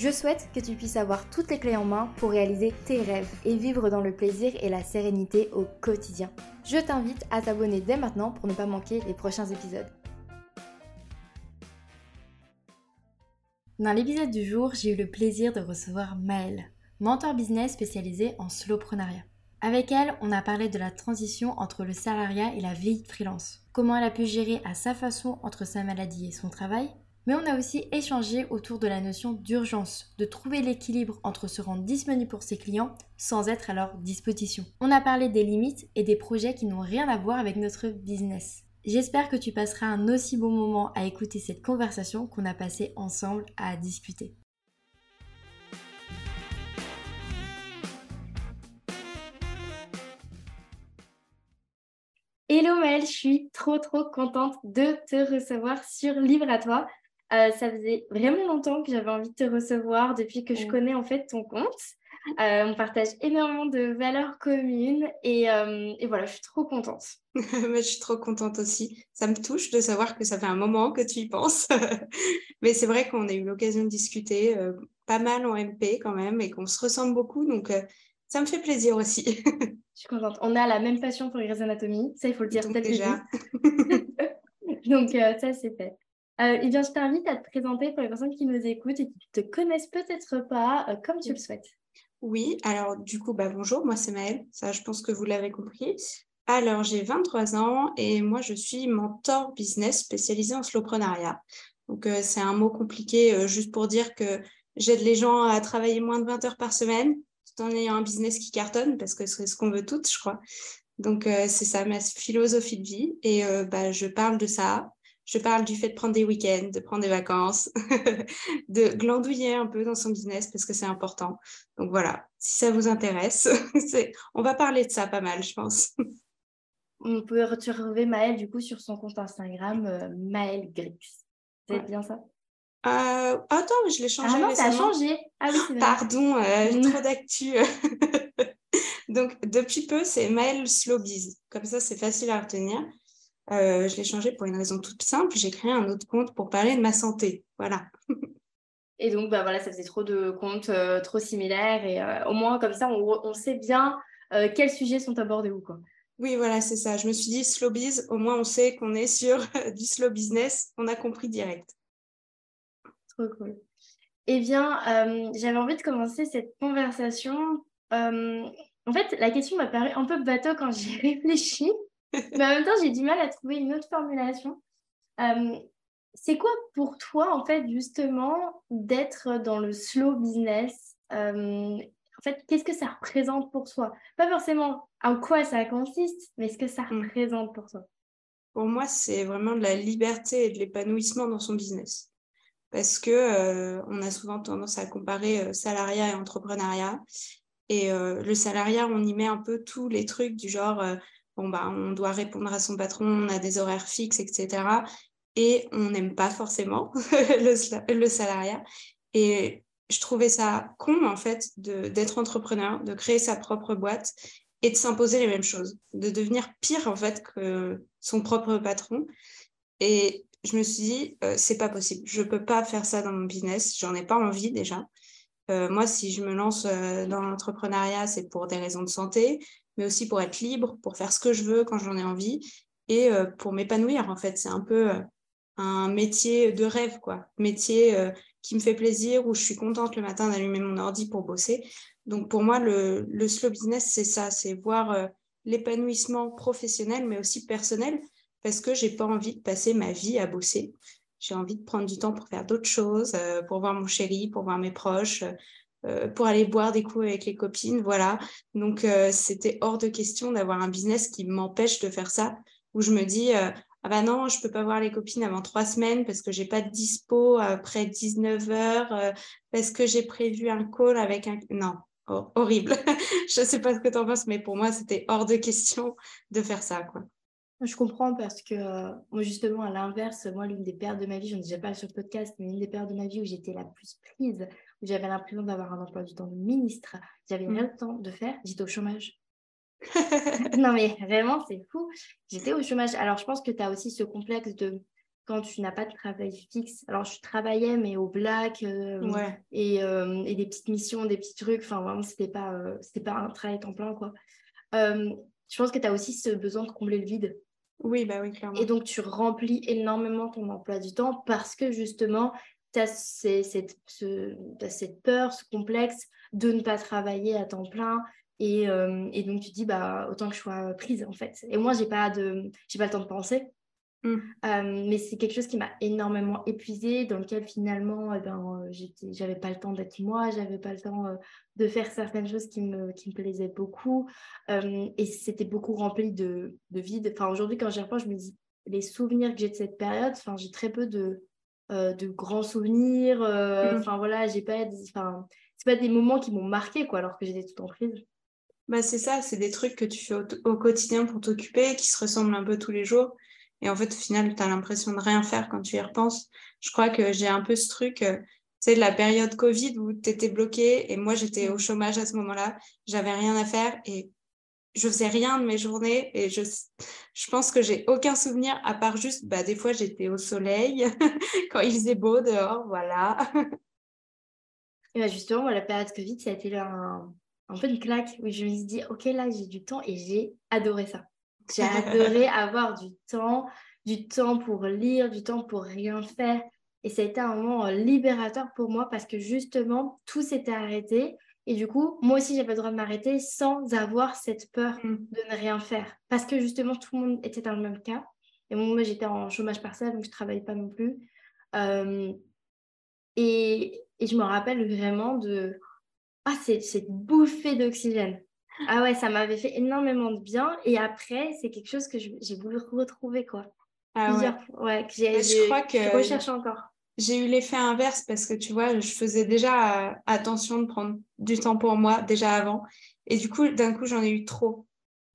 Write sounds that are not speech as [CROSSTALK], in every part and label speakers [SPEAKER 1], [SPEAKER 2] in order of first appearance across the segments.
[SPEAKER 1] Je souhaite que tu puisses avoir toutes les clés en main pour réaliser tes rêves et vivre dans le plaisir et la sérénité au quotidien. Je t'invite à t'abonner dès maintenant pour ne pas manquer les prochains épisodes. Dans l'épisode du jour, j'ai eu le plaisir de recevoir Maëlle, mentor business spécialisée en slowprenariat. Avec elle, on a parlé de la transition entre le salariat et la vie de freelance. Comment elle a pu gérer à sa façon entre sa maladie et son travail, mais on a aussi échangé autour de la notion d'urgence, de trouver l'équilibre entre se rendre disponible pour ses clients sans être à leur disposition. On a parlé des limites et des projets qui n'ont rien à voir avec notre business. J'espère que tu passeras un aussi bon moment à écouter cette conversation qu'on a passé ensemble à discuter. Hello Maëlle, je suis trop trop contente de te recevoir sur Livre à toi. Euh, ça faisait vraiment longtemps que j'avais envie de te recevoir depuis que je connais en fait ton compte. Euh, on partage énormément de valeurs communes et, euh, et, voilà, je suis trop contente. [LAUGHS]
[SPEAKER 2] je suis trop contente aussi. Ça me touche de savoir que ça fait un moment que tu y penses. [LAUGHS] Mais c'est vrai qu'on a eu l'occasion de discuter pas mal en MP quand même et qu'on se ressemble beaucoup. Donc ça me fait plaisir aussi. [LAUGHS]
[SPEAKER 1] je suis contente. On a la même passion pour Grey's Anatomy. Ça, il faut le dire
[SPEAKER 2] déjà.
[SPEAKER 1] donc ça, c'est fait. Euh, eh je t'invite à te présenter pour les personnes qui nous écoutent et qui ne te connaissent peut-être pas, euh, comme tu le souhaites.
[SPEAKER 2] Oui, alors du coup, bah, bonjour, moi c'est Maëlle, ça je pense que vous l'avez compris. Alors, j'ai 23 ans et moi je suis mentor business spécialisé en slowprenariat. Donc, euh, c'est un mot compliqué juste pour dire que j'aide les gens à travailler moins de 20 heures par semaine tout en ayant un business qui cartonne parce que c'est ce qu'on veut toutes, je crois. Donc, c'est ça ma philosophie de vie et bah, je parle de ça je parle du fait de prendre des week-ends, de prendre des vacances, [LAUGHS] de glandouiller un peu dans son business parce que c'est important. Donc voilà, si ça vous intéresse, [LAUGHS] on va parler de ça pas mal, je pense. [LAUGHS]
[SPEAKER 1] On peut retrouver Maëlle du coup sur son compte Instagram, euh, Maëlle Grix. C'est bien ça?
[SPEAKER 2] Euh, Attends, je l'ai changé.
[SPEAKER 1] Ah non, ça a changé. Ah oui, [GASPS]
[SPEAKER 2] Pardon, euh, trop d'actu. Donc depuis peu, c'est Maëlle Slowbiz. Comme ça, c'est facile à retenir. Euh, je l'ai changé pour une raison toute simple. J'ai créé un autre compte pour parler de ma santé. Voilà.
[SPEAKER 1] et donc, bah, voilà, ça faisait trop de comptes euh, trop similaires. Et euh, au moins, comme ça, on, sait bien quels sujets sont abordés où. Quoi.
[SPEAKER 2] Oui, voilà, c'est ça. Je me suis dit slow biz. Au moins, on sait qu'on est sur [LAUGHS] du slow business. On a compris direct.
[SPEAKER 1] Trop cool. Eh bien, j'avais envie de commencer cette conversation. en fait, la question m'a paru un peu bateau quand j'y [LAUGHS] réfléchi. Mais en même temps, j'ai du mal à trouver une autre formulation. Euh, c'est quoi pour toi, en fait, justement, d'être dans le slow business? Euh, En fait, qu'est-ce que ça représente pour toi? Pas forcément en quoi ça consiste, mais ce que ça mm. représente pour toi.
[SPEAKER 2] Pour moi, c'est vraiment de la liberté et de l'épanouissement dans son business. Parce que euh, on a souvent tendance à comparer salariat et entrepreneuriat. Et le salariat, on y met un peu tous les trucs du genre bah, on doit répondre à son patron, on a des horaires fixes, etc. Et on n'aime pas forcément [LAUGHS] le, salariat. Et je trouvais ça con, en fait, d'être entrepreneur, de créer sa propre boîte et de s'imposer les mêmes choses, de devenir pire, en fait, que son propre patron. Et je me suis dit, euh, c'est pas possible. Je peux pas faire ça dans mon business. J'en ai pas envie déjà. Euh, moi, si je me lance euh, dans l'entrepreneuriat, c'est pour des raisons de santé mais aussi pour être libre, pour faire ce que je veux quand j'en ai envie et euh, pour m'épanouir en fait. C'est un peu euh, un métier de rêve, quoi. Métier euh, qui me fait plaisir, où je suis contente le matin d'allumer mon ordi pour bosser. Donc pour moi, le, le slow business, c'est ça, c'est voir l'épanouissement professionnel, mais aussi personnel, parce que j'ai pas envie de passer ma vie à bosser. J'ai envie de prendre du temps pour faire d'autres choses, pour voir mon chéri, pour voir mes proches, euh, pour aller boire des coups avec les copines, voilà. Donc euh, c'était hors de question d'avoir un business qui m'empêche de faire ça, où je me dis euh, ah bah non, je peux pas voir les copines avant trois semaines parce que j'ai pas de dispo après 19 heures, parce que j'ai prévu un call avec un non. horrible. [LAUGHS] je sais pas ce que tu en penses, mais pour moi, c'était hors de question de faire ça. Quoi.
[SPEAKER 1] Je comprends parce que justement à l'inverse, moi l'une des périodes de ma vie, je ne disais pas sur le podcast, mais l'une des périodes de ma vie où j'étais la plus prise, j'avais l'impression d'avoir un emploi du temps de ministre, j'avais mmh. rien le temps de faire, j'étais au chômage. [LAUGHS] non mais vraiment c'est fou, j'étais au chômage. Alors je pense que tu as aussi ce complexe de quand tu n'as pas de travail fixe. Alors je travaillais mais au black et, et, des petites missions, des petits trucs, enfin vraiment c'était pas, c'était pas un travail temps plein quoi. je pense que tu as aussi ce besoin de combler le vide
[SPEAKER 2] oui, bah oui, clairement.
[SPEAKER 1] Et donc, tu remplis énormément ton emploi du temps parce que justement, tu as, cette, cette peur, ce complexe de ne pas travailler à temps plein. Et, euh, et, donc, tu te dis, bah, autant que je sois prise, en fait. Et moi, je n'ai pas, de, pas le temps de penser. Mmh. Euh, mais c'est quelque chose qui m'a énormément épuisée, dans lequel finalement, eh ben, euh, j'avais pas le temps d'être moi, j'avais pas le temps euh, de faire certaines choses qui me, qui me plaisaient beaucoup. et c'était beaucoup rempli de, de vide. Enfin, aujourd'hui, quand j'y repense, je me dis, les souvenirs que j'ai de cette période, enfin, j'ai très peu de, de grands souvenirs. Mmh. Enfin, voilà, j'ai pas, enfin, c'est pas des moments qui m'ont marqué, quoi, alors que j'étais tout en prise.
[SPEAKER 2] Bah, c'est ça, c'est des trucs que tu fais au quotidien pour t'occuper, qui se ressemblent un peu tous les jours. Et en fait, au final, tu as l'impression de rien faire quand tu y repenses. Je crois que j'ai un peu ce truc, euh, tu sais, la période Covid où tu étais bloqué et moi, j'étais au chômage à ce moment-là. J'avais rien à faire et je faisais rien de mes journées et je, je pense que j'ai aucun souvenir à part juste, bah, des fois, j'étais au soleil [LAUGHS] quand il faisait beau dehors, voilà.
[SPEAKER 1] et bah justement, la période Covid, ça a été un, un peu une claque où je me suis dit, OK, là, j'ai du temps et j'ai adoré ça. J'ai adoré [LAUGHS] avoir du temps, du temps pour lire, du temps pour rien faire. Et ça a été un moment euh, libérateur pour moi parce que justement, tout s'était arrêté. Et du coup, moi aussi, j'avais le droit de m'arrêter sans avoir cette peur mm. de ne rien faire. Parce que justement, tout le monde était dans le même cas. Et moi, j'étais en chômage partiel, donc je ne travaillais pas non plus. Euh, et, et, je me rappelle vraiment de ah, cette bouffée d'oxygène. Ah ouais, ça m'avait fait énormément de bien. Et après, c'est quelque chose que j'ai voulu retrouver, quoi. Ah Plusieurs ouais. fois. Ouais, que j'ai, je crois que je recherche encore.
[SPEAKER 2] J'ai eu l'effet inverse parce que tu vois, je faisais déjà euh, attention de prendre du temps pour moi déjà avant. Et du coup, d'un coup, j'en ai eu trop.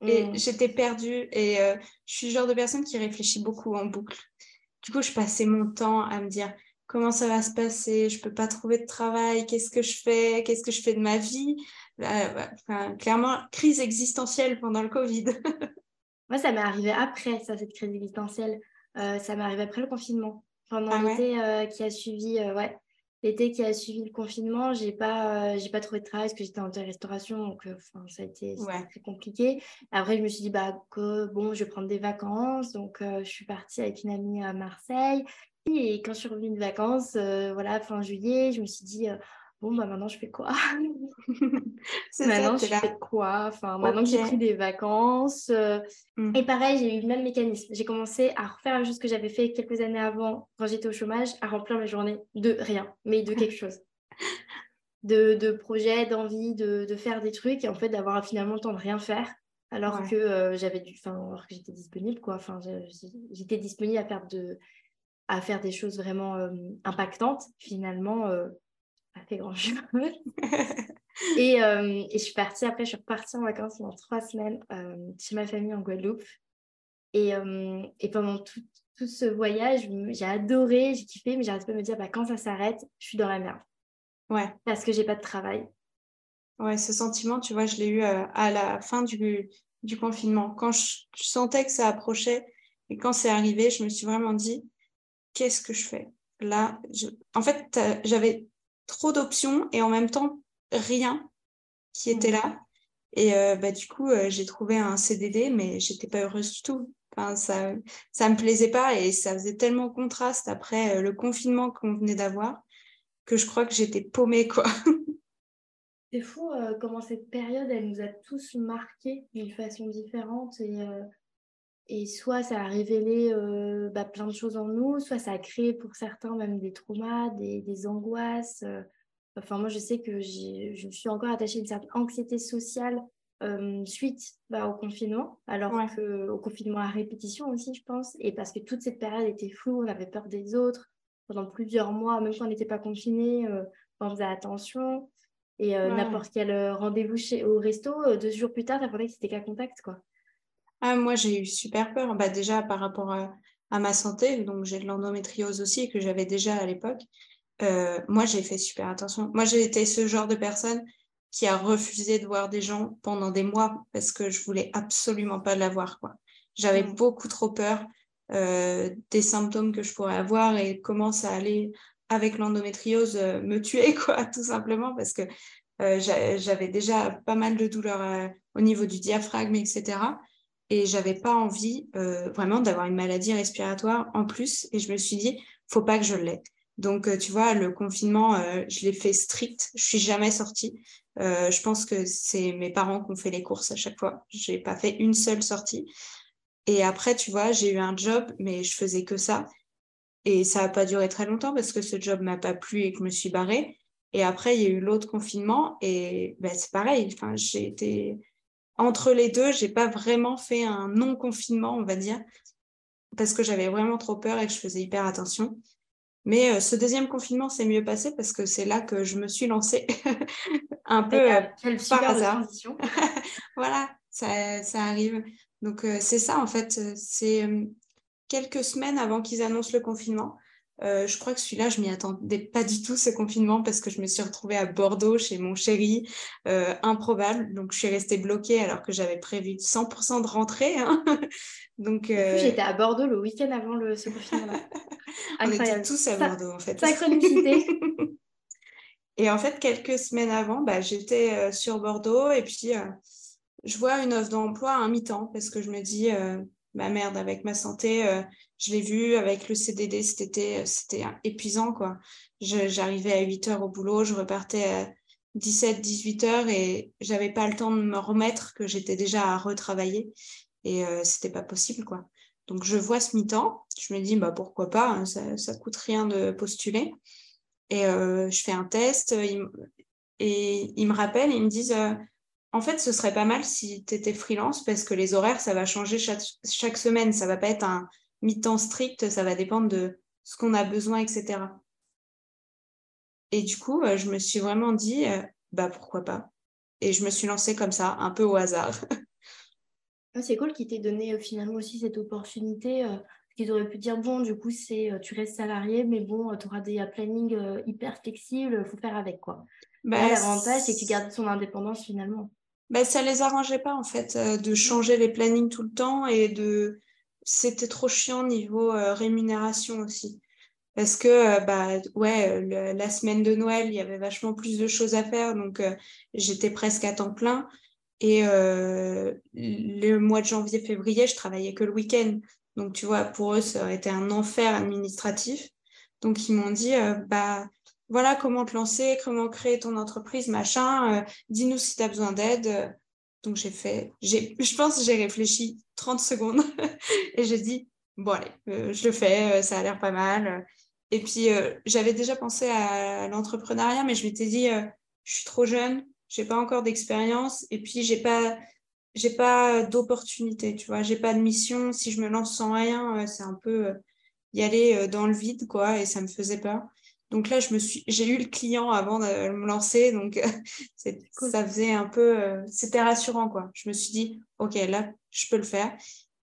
[SPEAKER 2] Et mmh. j'étais perdue. Et euh, je suis le genre de personne qui réfléchit beaucoup en boucle. Du coup, je passais mon temps à me dire comment ça va se passer, je peux pas trouver de travail, qu'est-ce que je fais, qu'est-ce que je fais de ma vie? Bah, clairement, crise existentielle pendant le Covid. [LAUGHS]
[SPEAKER 1] Moi, ça m'est arrivé après, ça, cette crise existentielle. Euh, ça m'est arrivé après le confinement. Pendant ah l'été euh, qui a suivi, euh, ouais, l'été qui a suivi le confinement, j'ai pas, j'ai pas trouvé de travail parce que j'étais en restauration, donc ça a été très compliqué. Après, je me suis dit bah que bon, je vais prendre des vacances, donc je suis partie avec une amie à Marseille. Et quand je suis revenue de vacances, voilà, fin juillet, je me suis dit bon, bah maintenant je fais quoi? [LAUGHS] Maintenant je fais quoi? Enfin, maintenant que j'ai pris des vacances. Euh, mmh. Et pareil, j'ai eu le même mécanisme. J'ai commencé à refaire la chose que j'avais fait quelques années avant, quand j'étais au chômage, à remplir mes journées de rien, mais de quelque chose. [LAUGHS] De, de projets, d'envie, de, de, faire des trucs et en fait d'avoir finalement le temps de rien faire alors que euh, j'avais du enfin alors que j'étais disponible quoi enfin j'étais disponible à faire de à faire des choses vraiment euh, impactantes finalement pas fait grand chose. [LAUGHS] [LAUGHS] et, euh, et, je suis partie, après, je suis repartie en vacances pendant trois semaines euh, chez ma famille en Guadeloupe. Et, euh, et pendant tout, tout, ce voyage, j'ai adoré, j'ai kiffé, mais j'arrête pas de me dire, bah, quand ça s'arrête, je suis dans la merde.
[SPEAKER 2] Ouais.
[SPEAKER 1] Parce que j'ai pas de travail.
[SPEAKER 2] Ouais, ce sentiment, tu vois, je l'ai eu à la fin du, du confinement. Quand je, sentais que ça approchait et quand c'est arrivé, je me suis vraiment dit, qu'est-ce que je fais? Là, je... en fait, j'avais trop d'options et en même temps rien qui était là. Mmh. Et euh, bah, du coup, euh, j'ai trouvé un CDD, mais j'étais pas heureuse du tout. Enfin, ça ça me plaisait pas et ça faisait tellement contraste après euh, le confinement qu'on venait d'avoir que je crois que j'étais paumée, quoi. [LAUGHS]
[SPEAKER 1] C'est fou comment cette période, elle nous a tous marqués d'une façon différente et et soit ça a révélé euh, bah, plein de choses en nous, soit ça a créé pour certains même des traumas, des, des angoisses. Euh. Enfin, moi, je sais que je me suis encore attachée à une certaine anxiété sociale euh, suite bah, au confinement, alors qu'au confinement à répétition aussi, je pense. Et parce que toute cette période était floue, on avait peur des autres pendant plusieurs mois, même quand on n'était pas confiné, on faisait attention. Et n'importe quel rendez-vous chez, au resto, deux jours plus tard, tu que c'était qu'à contact, quoi.
[SPEAKER 2] Ah, Moi, j'ai eu super peur. Bah, déjà, par rapport à, ma santé, donc j'ai de l'endométriose aussi, que j'avais déjà à l'époque. Euh, moi, j'ai fait super attention. Moi, j'ai été ce genre de personne qui a refusé de voir des gens pendant des mois parce que je voulais absolument pas l'avoir. J'avais mmh. beaucoup trop peur euh, des symptômes que je pourrais avoir et comment ça allait avec l'endométriose euh, me tuer, [LAUGHS] quoi, tout simplement, parce que j'avais déjà pas mal de douleurs au niveau du diaphragme, etc. Et j'avais pas envie vraiment d'avoir une maladie respiratoire en plus. Et je me suis dit, faut pas que je l'aie. Donc, tu vois, le confinement, je l'ai fait strict. Je suis jamais sortie. je pense que c'est mes parents qui ont fait les courses à chaque fois. J'ai pas fait une seule sortie. Et après, tu vois, j'ai eu un job, mais je faisais que ça. Et ça n'a pas duré très longtemps parce que ce job m'a pas plu et que je me suis barrée. Et après, il y a eu l'autre confinement et ben, c'est pareil. Enfin, j'ai été entre les deux, j'ai pas vraiment fait un non-confinement, on va dire, parce que j'avais vraiment trop peur et que je faisais hyper attention. Mais euh, ce deuxième confinement s'est mieux passé parce que c'est là que je me suis lancée [LAUGHS] un peu euh, par hasard. [LAUGHS] voilà, ça, ça arrive. Donc, euh, c'est ça, en fait. C'est quelques semaines avant qu'ils annoncent le confinement. Je crois que celui-là, je m'y attendais pas du tout, ce confinement, parce que je me suis retrouvée à Bordeaux chez mon chéri, improbable. Donc, je suis restée bloquée alors que j'avais prévu 100% de rentrer. Hein. [LAUGHS]
[SPEAKER 1] Donc, j'étais à Bordeaux le week-end avant le, ce confinement-là. [LAUGHS]
[SPEAKER 2] On était tous à Bordeaux, en fait.
[SPEAKER 1] Synchronicité. [LAUGHS]
[SPEAKER 2] et en fait, quelques semaines avant, bah, j'étais sur Bordeaux et puis je vois une offre d'emploi à un mi-temps parce que je me dis, euh, ma merde, avec ma santé, euh, je l'ai vu avec le CDD cet euh, c'était épuisant. quoi. J'arrivais à 8 heures au boulot, je repartais à 17, 18 heures et j'avais pas le temps de me remettre que j'étais déjà à retravailler et c'était pas possible. quoi. Donc je vois ce mi-temps, je me dis, bah, pourquoi pas, hein, ça, ça coûte rien de postuler. Et je fais un test et ils me rappellent, ils me disent en fait, ce serait pas mal si tu étais freelance parce que les horaires, ça va changer chaque, semaine. Ça va pas être un mi-temps strict, ça va dépendre de ce qu'on a besoin, etc. Et du coup, euh, je me suis vraiment dit, euh, bah pourquoi pas. Et je me suis lancée comme ça, un peu au hasard. [LAUGHS]
[SPEAKER 1] Ah, c'est cool qu'il t'ait donné euh, finalement aussi cette opportunité. qu'ils auraient pu dire, bon, du coup, c'est tu restes salarié, mais bon, tu auras des plannings hyper flexibles, il faut faire avec quoi. Bah, L'avantage, c'est que tu gardes son indépendance finalement
[SPEAKER 2] ben, ça les arrangeait pas en fait de changer les plannings tout le temps et de c'était trop chiant niveau euh, rémunération aussi parce que euh, bah ouais la semaine de Noël il y avait vachement plus de choses à faire donc j'étais presque à temps plein et le mois de janvier février je travaillais que le week-end donc tu vois pour eux ça aurait été un enfer administratif donc ils m'ont dit bah voilà comment te lancer, comment créer ton entreprise, machin. Euh, dis-nous si tu as besoin d'aide. Donc j'ai fait, je pense j'ai réfléchi 30 secondes [LAUGHS] et j'ai dit, bon allez, euh, je le fais, euh, ça a l'air pas mal. Et puis j'avais déjà pensé à l'entrepreneuriat, mais je m'étais dit, je suis trop jeune, j'ai pas encore d'expérience et puis j'ai pas, pas d'opportunité, tu vois, j'ai pas de mission. Si je me lance sans rien, c'est un peu y aller dans le vide, quoi, et ça me faisait peur. Donc là, je me suis, j'ai eu le client avant de me lancer, donc [LAUGHS] ça faisait un peu, euh, c'était rassurant quoi. Je me suis dit, ok, là, je peux le faire,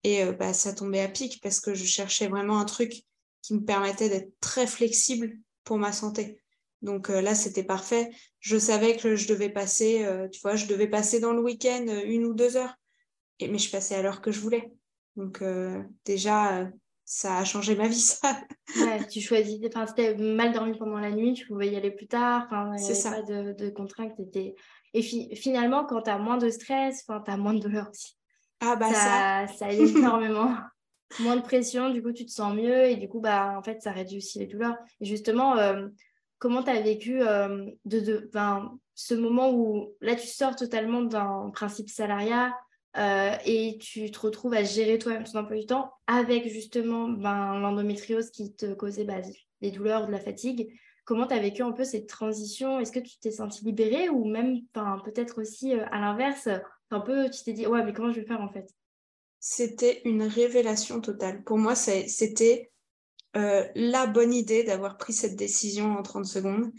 [SPEAKER 2] et euh, bah, ça tombait à pic parce que je cherchais vraiment un truc qui me permettait d'être très flexible pour ma santé. Donc euh, là, c'était parfait. Je savais que je devais passer, tu vois, je devais passer dans le week-end une ou deux heures, et mais je passais à l'heure que je voulais. Donc déjà, ça a changé ma vie, [LAUGHS] ça.
[SPEAKER 1] ouais, tu choisis, enfin, c'était mal dormi pendant la nuit, tu pouvais y aller plus tard, enfin, il n'y avait pas de, de contraintes. Et finalement, quand tu as moins de stress, tu as moins de douleur aussi.
[SPEAKER 2] Ah bah ça,
[SPEAKER 1] ça, ça aide [LAUGHS] énormément. moins de pression, du coup, tu te sens mieux et du coup, bah, en fait, ça réduit aussi les douleurs. Et justement, euh, comment tu as vécu euh, de, de, ce moment où là, tu sors totalement d'un principe salariat, euh, et tu te retrouves à gérer toi-même ton emploi du temps avec justement ben, l'endométriose qui te causait bah, des douleurs, de la fatigue. Comment tu as vécu un peu cette transition? Est-ce que tu t'es senti libérée ou même peut-être aussi euh, à l'inverse, un peu tu t'es dit ouais mais comment je vais faire en fait?
[SPEAKER 2] C'était une révélation totale. Pour moi c'était euh, la bonne idée d'avoir pris cette décision en 30 secondes.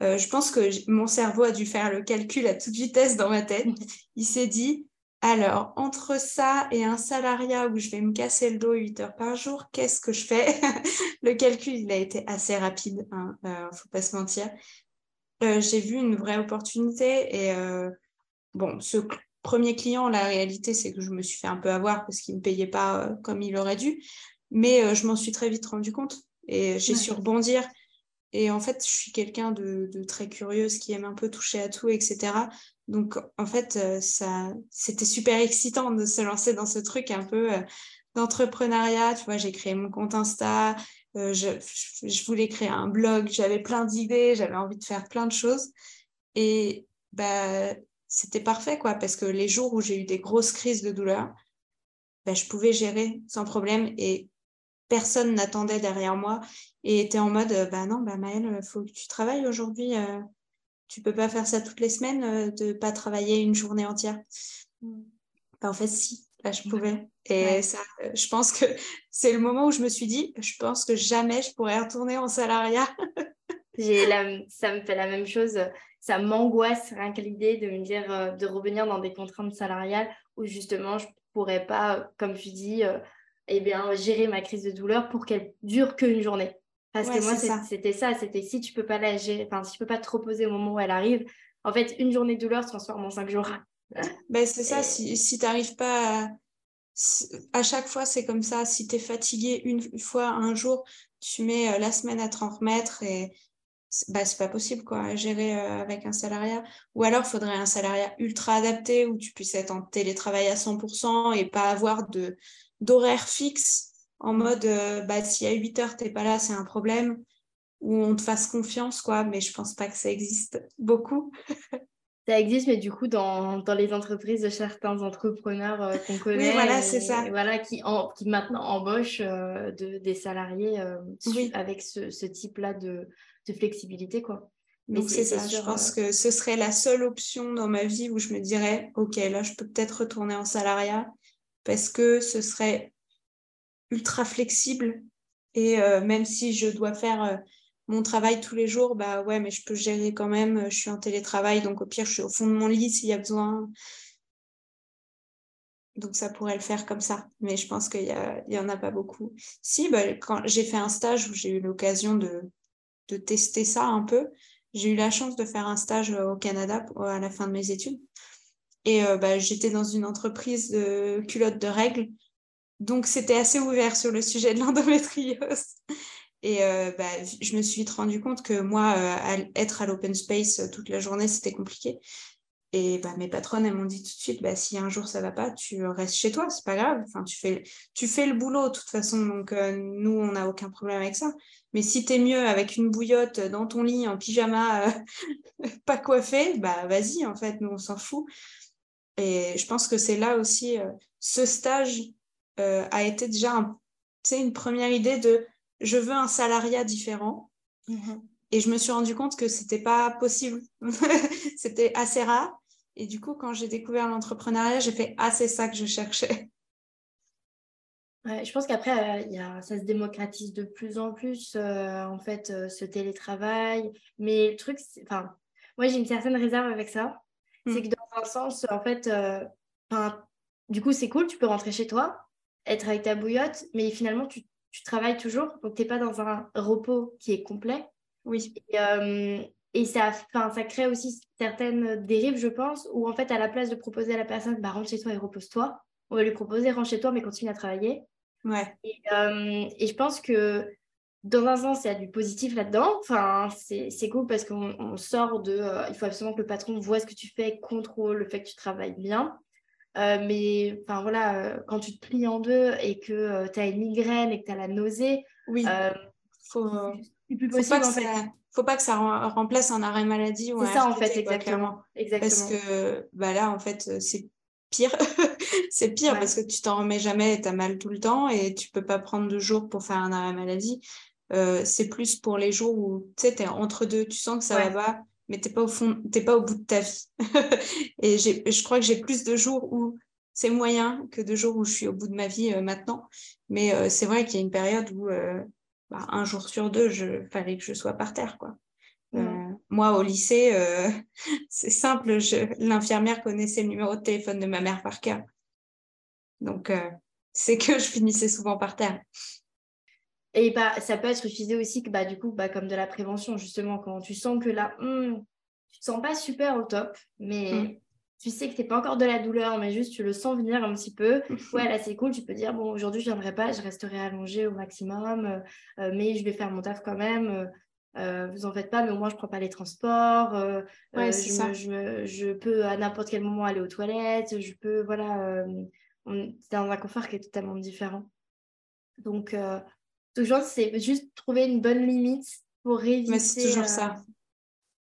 [SPEAKER 2] je pense que mon cerveau a dû faire le calcul à toute vitesse dans ma tête. [LAUGHS] Il s'est dit, Alors, entre ça et un salariat où je vais me casser le dos 8 heures par jour, qu'est-ce que je fais? [LAUGHS] Le calcul, il a été assez rapide, il hein, ne euh, faut pas se mentir. Euh, j'ai vu une vraie opportunité et euh, bon, ce premier client, la réalité, c'est que je me suis fait un peu avoir parce qu'il ne me payait pas comme il aurait dû, mais je m'en suis très vite rendu compte et j'ai su rebondir. Et en fait, je suis quelqu'un de, de, très curieuse qui aime un peu toucher à tout, etc. Donc, en fait, euh, ça, c'était super excitant de se lancer dans ce truc un peu euh, d'entrepreneuriat. Tu vois, j'ai créé mon compte Insta, euh, je, voulais créer un blog, j'avais plein d'idées, j'avais envie de faire plein de choses. Et bah, c'était parfait, quoi, parce que les jours où j'ai eu des grosses crises de douleur, bah, je pouvais gérer sans problème et personne n'attendait derrière moi et était en mode, bah non, bah Maëlle, il faut que tu travailles aujourd'hui tu peux pas faire ça toutes les semaines, euh, de pas travailler une journée entière? Mm. Bah, en fait, si, là, je pouvais. Et ça, euh, je pense que c'est le moment où je me suis dit, je pense que jamais je pourrais retourner en salariat. [LAUGHS]
[SPEAKER 1] ça me fait la même chose. Ça m'angoisse rien que l'idée de me dire euh, de revenir dans des contraintes salariales où justement je pourrais pas, comme tu dis, eh bien, gérer ma crise de douleur pour qu'elle dure qu'une journée. Parce que moi, c'était ça, c'était si tu peux pas la enfin, si tu peux pas te reposer au moment où elle arrive, en fait, une journée de douleur se transforme en cinq jours. [LAUGHS]
[SPEAKER 2] Ben, c'est ça, si, si tu n'arrives pas à... à... chaque fois, c'est comme ça. Si tu es fatigué une fois, un jour, tu mets euh, la semaine à te remettre et bah, c'est pas possible quoi, à gérer euh, avec un salariat. Ou alors, il faudrait un salariat ultra adapté où tu puisses être en télétravail à 100% et pas avoir d'horaire fixe en mode euh, bah, si à 8 heures t'es pas là, c'est un problème, ou on te fasse confiance, quoi, mais je pense pas que ça existe beaucoup. [LAUGHS]
[SPEAKER 1] ça existe, mais du coup, dans, dans les entreprises de certains entrepreneurs euh, qu'on connaît,
[SPEAKER 2] voilà, c'est ça.
[SPEAKER 1] Voilà, qui, en, qui maintenant embauchent euh, de, des salariés avec ce, ce type-là de, de, flexibilité, quoi.
[SPEAKER 2] Mais c'est ça, je pense que ce serait la seule option dans ma vie où je me dirais, OK, là, je peux peut-être retourner en salariat parce que ce serait ultra flexible. Et euh, même si je dois faire euh, mon travail tous les jours, bah ouais, mais je peux gérer quand même. Je suis en télétravail, donc au pire, je suis au fond de mon lit s'il y a besoin. Donc ça pourrait le faire comme ça. Mais je pense qu'il n'y en a pas beaucoup. Si, bah, quand j'ai fait un stage où j'ai eu l'occasion de, de tester ça un peu, j'ai eu la chance de faire un stage au Canada à la fin de mes études. Et euh, bah, j'étais dans une entreprise de culottes de règles donc, c'était assez ouvert sur le sujet de l'endométriose. [LAUGHS] Et euh, bah, je me suis vite rendu compte que moi, euh, être à l'open space euh, toute la journée, c'était compliqué. Et bah, mes patronnes, elles m'ont dit tout de suite, bah, si un jour ça va pas, tu restes chez toi, c'est pas grave. Enfin, tu fais, tu fais le boulot de toute façon. Donc, nous, on n'a aucun problème avec ça. Mais si tu es mieux avec une bouillotte dans ton lit, en pyjama, [LAUGHS] pas coiffé, bah vas-y, en fait, nous, on s'en fout. Et je pense que c'est là aussi, ce stage euh, a été déjà une première idée de je veux un salariat différent. Mhm. Et je me suis rendu compte que c'était pas possible. [LAUGHS] c'était assez rare. Et du coup, quand j'ai découvert l'entrepreneuriat, j'ai fait Ah, c'est ça que je cherchais. [LAUGHS]
[SPEAKER 1] je pense qu'après, euh, ça se démocratise de plus en plus, euh, en fait, ce télétravail. Mais le truc, enfin, moi, j'ai une certaine réserve avec ça. C'est mm. que dans un sens, en fait, du coup, c'est cool, tu peux rentrer chez toi, être avec ta bouillotte, mais finalement, tu, travailles toujours, donc tu n'es pas dans un repos qui est complet.
[SPEAKER 2] Oui.
[SPEAKER 1] Et, euh, ça, ça crée aussi certaines dérives, je pense, où en fait, à la place de proposer à la personne, bah, rentre chez toi et repose-toi, on va lui proposer, rentre chez toi, mais continue à travailler.
[SPEAKER 2] Ouais.
[SPEAKER 1] Et, euh, je pense que dans un sens, il y a du positif là-dedans. Enfin, c'est cool parce qu'on sort de. Euh, il faut absolument que le patron voit ce que tu fais, contrôle le fait que tu travailles bien. Euh, mais enfin voilà, euh, quand tu te plies en deux et que euh, tu as une migraine et que tu as la nausée,
[SPEAKER 2] oui. faut, plus possible, faut, pas faut pas que ça remplace un arrêt maladie
[SPEAKER 1] ou C'est ça en fait, exactement. exactement.
[SPEAKER 2] Parce que bah là, en fait, c'est pire. [LAUGHS] c'est pire parce que tu t'en remets jamais, tu as mal tout le temps et tu peux pas prendre deux jours pour faire un arrêt maladie. c'est plus pour les jours où tu sais, es entre deux, tu sens que ça va pas mais tu n'es pas, au fond, pas au bout de ta vie. [LAUGHS] et je crois que j'ai plus de jours où c'est moyen que de jours où je suis au bout de ma vie euh, maintenant. Mais euh, c'est vrai qu'il y a une période où euh, bah, un jour sur deux, il fallait que je sois par terre. Quoi. moi, au lycée, [LAUGHS] c'est simple, l'infirmière connaissait le numéro de téléphone de ma mère par cœur. Donc, c'est que je finissais souvent par terre.
[SPEAKER 1] Et bah, ça peut être utilisé aussi que, bah, du coup, bah, comme de la prévention, justement, quand tu sens que là, hmm, tu te sens pas super au top, mais hmm. tu sais que tu n'es pas encore de la douleur, mais juste tu le sens venir un petit peu. [LAUGHS] Ouais, là, c'est cool. Tu peux dire, bon, aujourd'hui, je viendrai pas, je resterai allongée au maximum, euh, euh, mais je vais faire mon taf quand même. Euh, vous en faites pas, mais au moins, je prends pas les transports. ouais, je, ça. je, je, peux à n'importe quel moment aller aux toilettes. Je peux, voilà, c'est dans un confort qui est totalement différent. Donc, toujours, c'est juste trouver une bonne limite pour éviter.
[SPEAKER 2] Mais c'est toujours ça.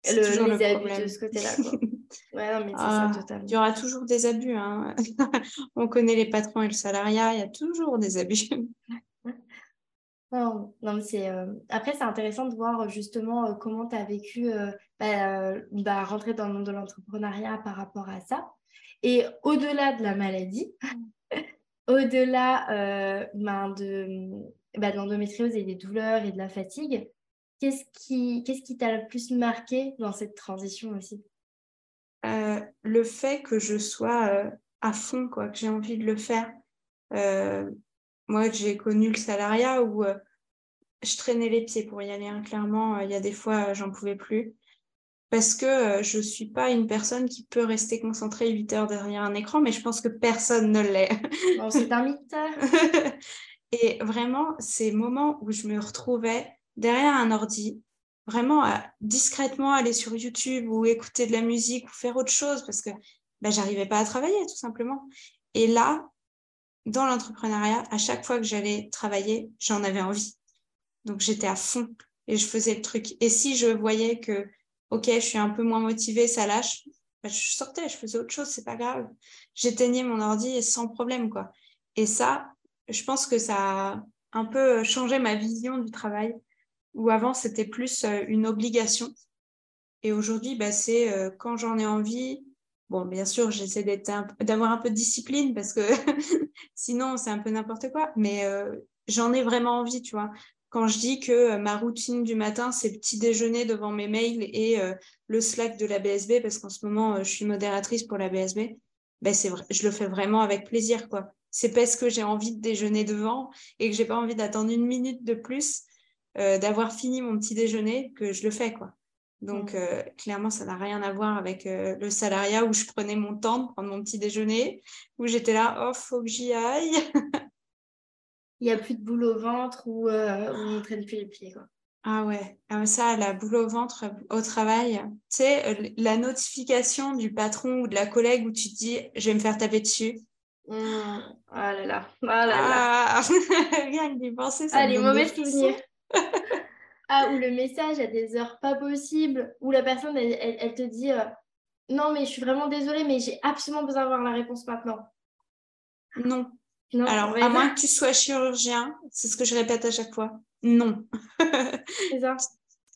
[SPEAKER 1] Le, toujours les abus de ce côté-là. [LAUGHS] ouais, non, mais c'est ça, ah, totalement.
[SPEAKER 2] Il y aura toujours des abus. Hein. [LAUGHS] On connaît les patrons et le salariat, il y a toujours des abus. [LAUGHS]
[SPEAKER 1] non, non, c'est, euh, Après, c'est intéressant de voir justement euh, comment tu as vécu euh, bah, bah, rentrer dans le monde de l'entrepreneuriat par rapport à ça. Et au-delà de la maladie, au-delà ben, de, bah, de l'endométriose et des douleurs et de la fatigue, qu'est-ce qui qui t'a le plus marqué dans cette transition aussi?
[SPEAKER 2] Euh, Le fait que je sois euh, à fond, quoi, que j'ai envie de le faire. Euh, moi, j'ai connu le salariat où je traînais les pieds pour y aller. Hein. Clairement, il y a des fois, j'en pouvais plus. Parce que je ne suis pas une personne qui peut rester concentrée 8 heures derrière un écran, mais je pense que personne ne l'est.
[SPEAKER 1] c'est un [LAUGHS] mythe.
[SPEAKER 2] Et vraiment, ces moments où je me retrouvais derrière un ordi, vraiment discrètement aller sur YouTube ou écouter de la musique ou faire autre chose parce que ben, j'arrivais pas à travailler tout simplement. Et là, dans l'entrepreneuriat, à chaque fois que j'allais travailler, j'en avais envie. Donc j'étais à fond et je faisais le truc. Et si je voyais que, ok, je suis un peu moins motivée, ça lâche, ben, je sortais, je faisais autre chose, c'est pas grave. J'éteignais mon ordi sans problème, quoi. Et ça, je pense que ça a un peu changé ma vision du travail, où avant c'était plus euh, une obligation. Et aujourd'hui, bah, c'est euh, quand j'en ai envie. Bon, bien sûr, j'essaie d'avoir un peu de discipline parce que [LAUGHS] sinon, c'est un peu n'importe quoi. Mais euh, j'en ai vraiment envie, tu vois. Quand je dis que ma routine du matin, c'est petit déjeuner devant mes mails et le Slack de la BSB, parce qu'en ce moment, je suis modératrice pour la BSB, ben, c'est je le fais vraiment avec plaisir, quoi c'est parce que j'ai envie de déjeuner devant et que j'ai pas envie d'attendre une minute de plus euh, d'avoir fini mon petit déjeuner que je le fais quoi. Donc mm. euh, clairement ça n'a rien à voir avec euh, le salariat où je prenais mon temps de prendre mon petit déjeuner où j'étais là oh faut que j'y aille. [LAUGHS]
[SPEAKER 1] Il n'y a plus de boule au ventre ou on traîne plus les pieds quoi.
[SPEAKER 2] Ah ouais, ah, ça, la boule au ventre au travail, tu sais, la notification du patron ou de la collègue où tu te dis, je vais me faire taper dessus.
[SPEAKER 1] Mmh. Ah là là. Ah là là.
[SPEAKER 2] Ah, [LAUGHS] rien que d'y penser, ça [LAUGHS]
[SPEAKER 1] Ah, les mauvais souvenirs. ah, ou le message à des heures pas possibles, où la personne, elle, elle, te dit euh, Non, mais je suis vraiment désolée, mais j'ai absolument besoin d'avoir la réponse maintenant.
[SPEAKER 2] Non. non Alors, à moins que tu sois chirurgien, c'est ce que je répète à chaque fois. Non. [LAUGHS]
[SPEAKER 1] c'est ça.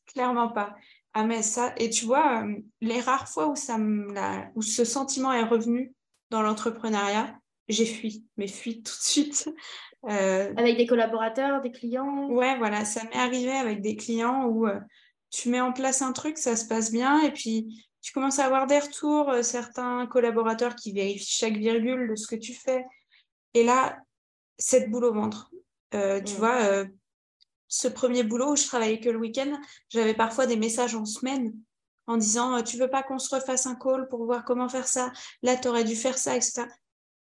[SPEAKER 2] Clairement pas. Ah, mais ça, et tu vois, euh, les rares fois où, ça où ce sentiment est revenu dans l'entrepreneuriat, j'ai fui, mais fui tout de suite.
[SPEAKER 1] Euh, avec des collaborateurs, des clients?
[SPEAKER 2] Ouais, voilà, ça m'est arrivé avec des clients où euh, tu mets en place un truc, ça se passe bien, et puis tu commences à avoir des retours, euh, certains collaborateurs qui vérifient chaque virgule de ce que tu fais. Et là, cette boule au ventre. Tu mm. vois, ce premier boulot où je travaillais que le week-end, j'avais parfois des messages en semaine en disant Tu veux pas qu'on se refasse un call pour voir comment faire ça? Là, tu aurais dû faire ça, etc.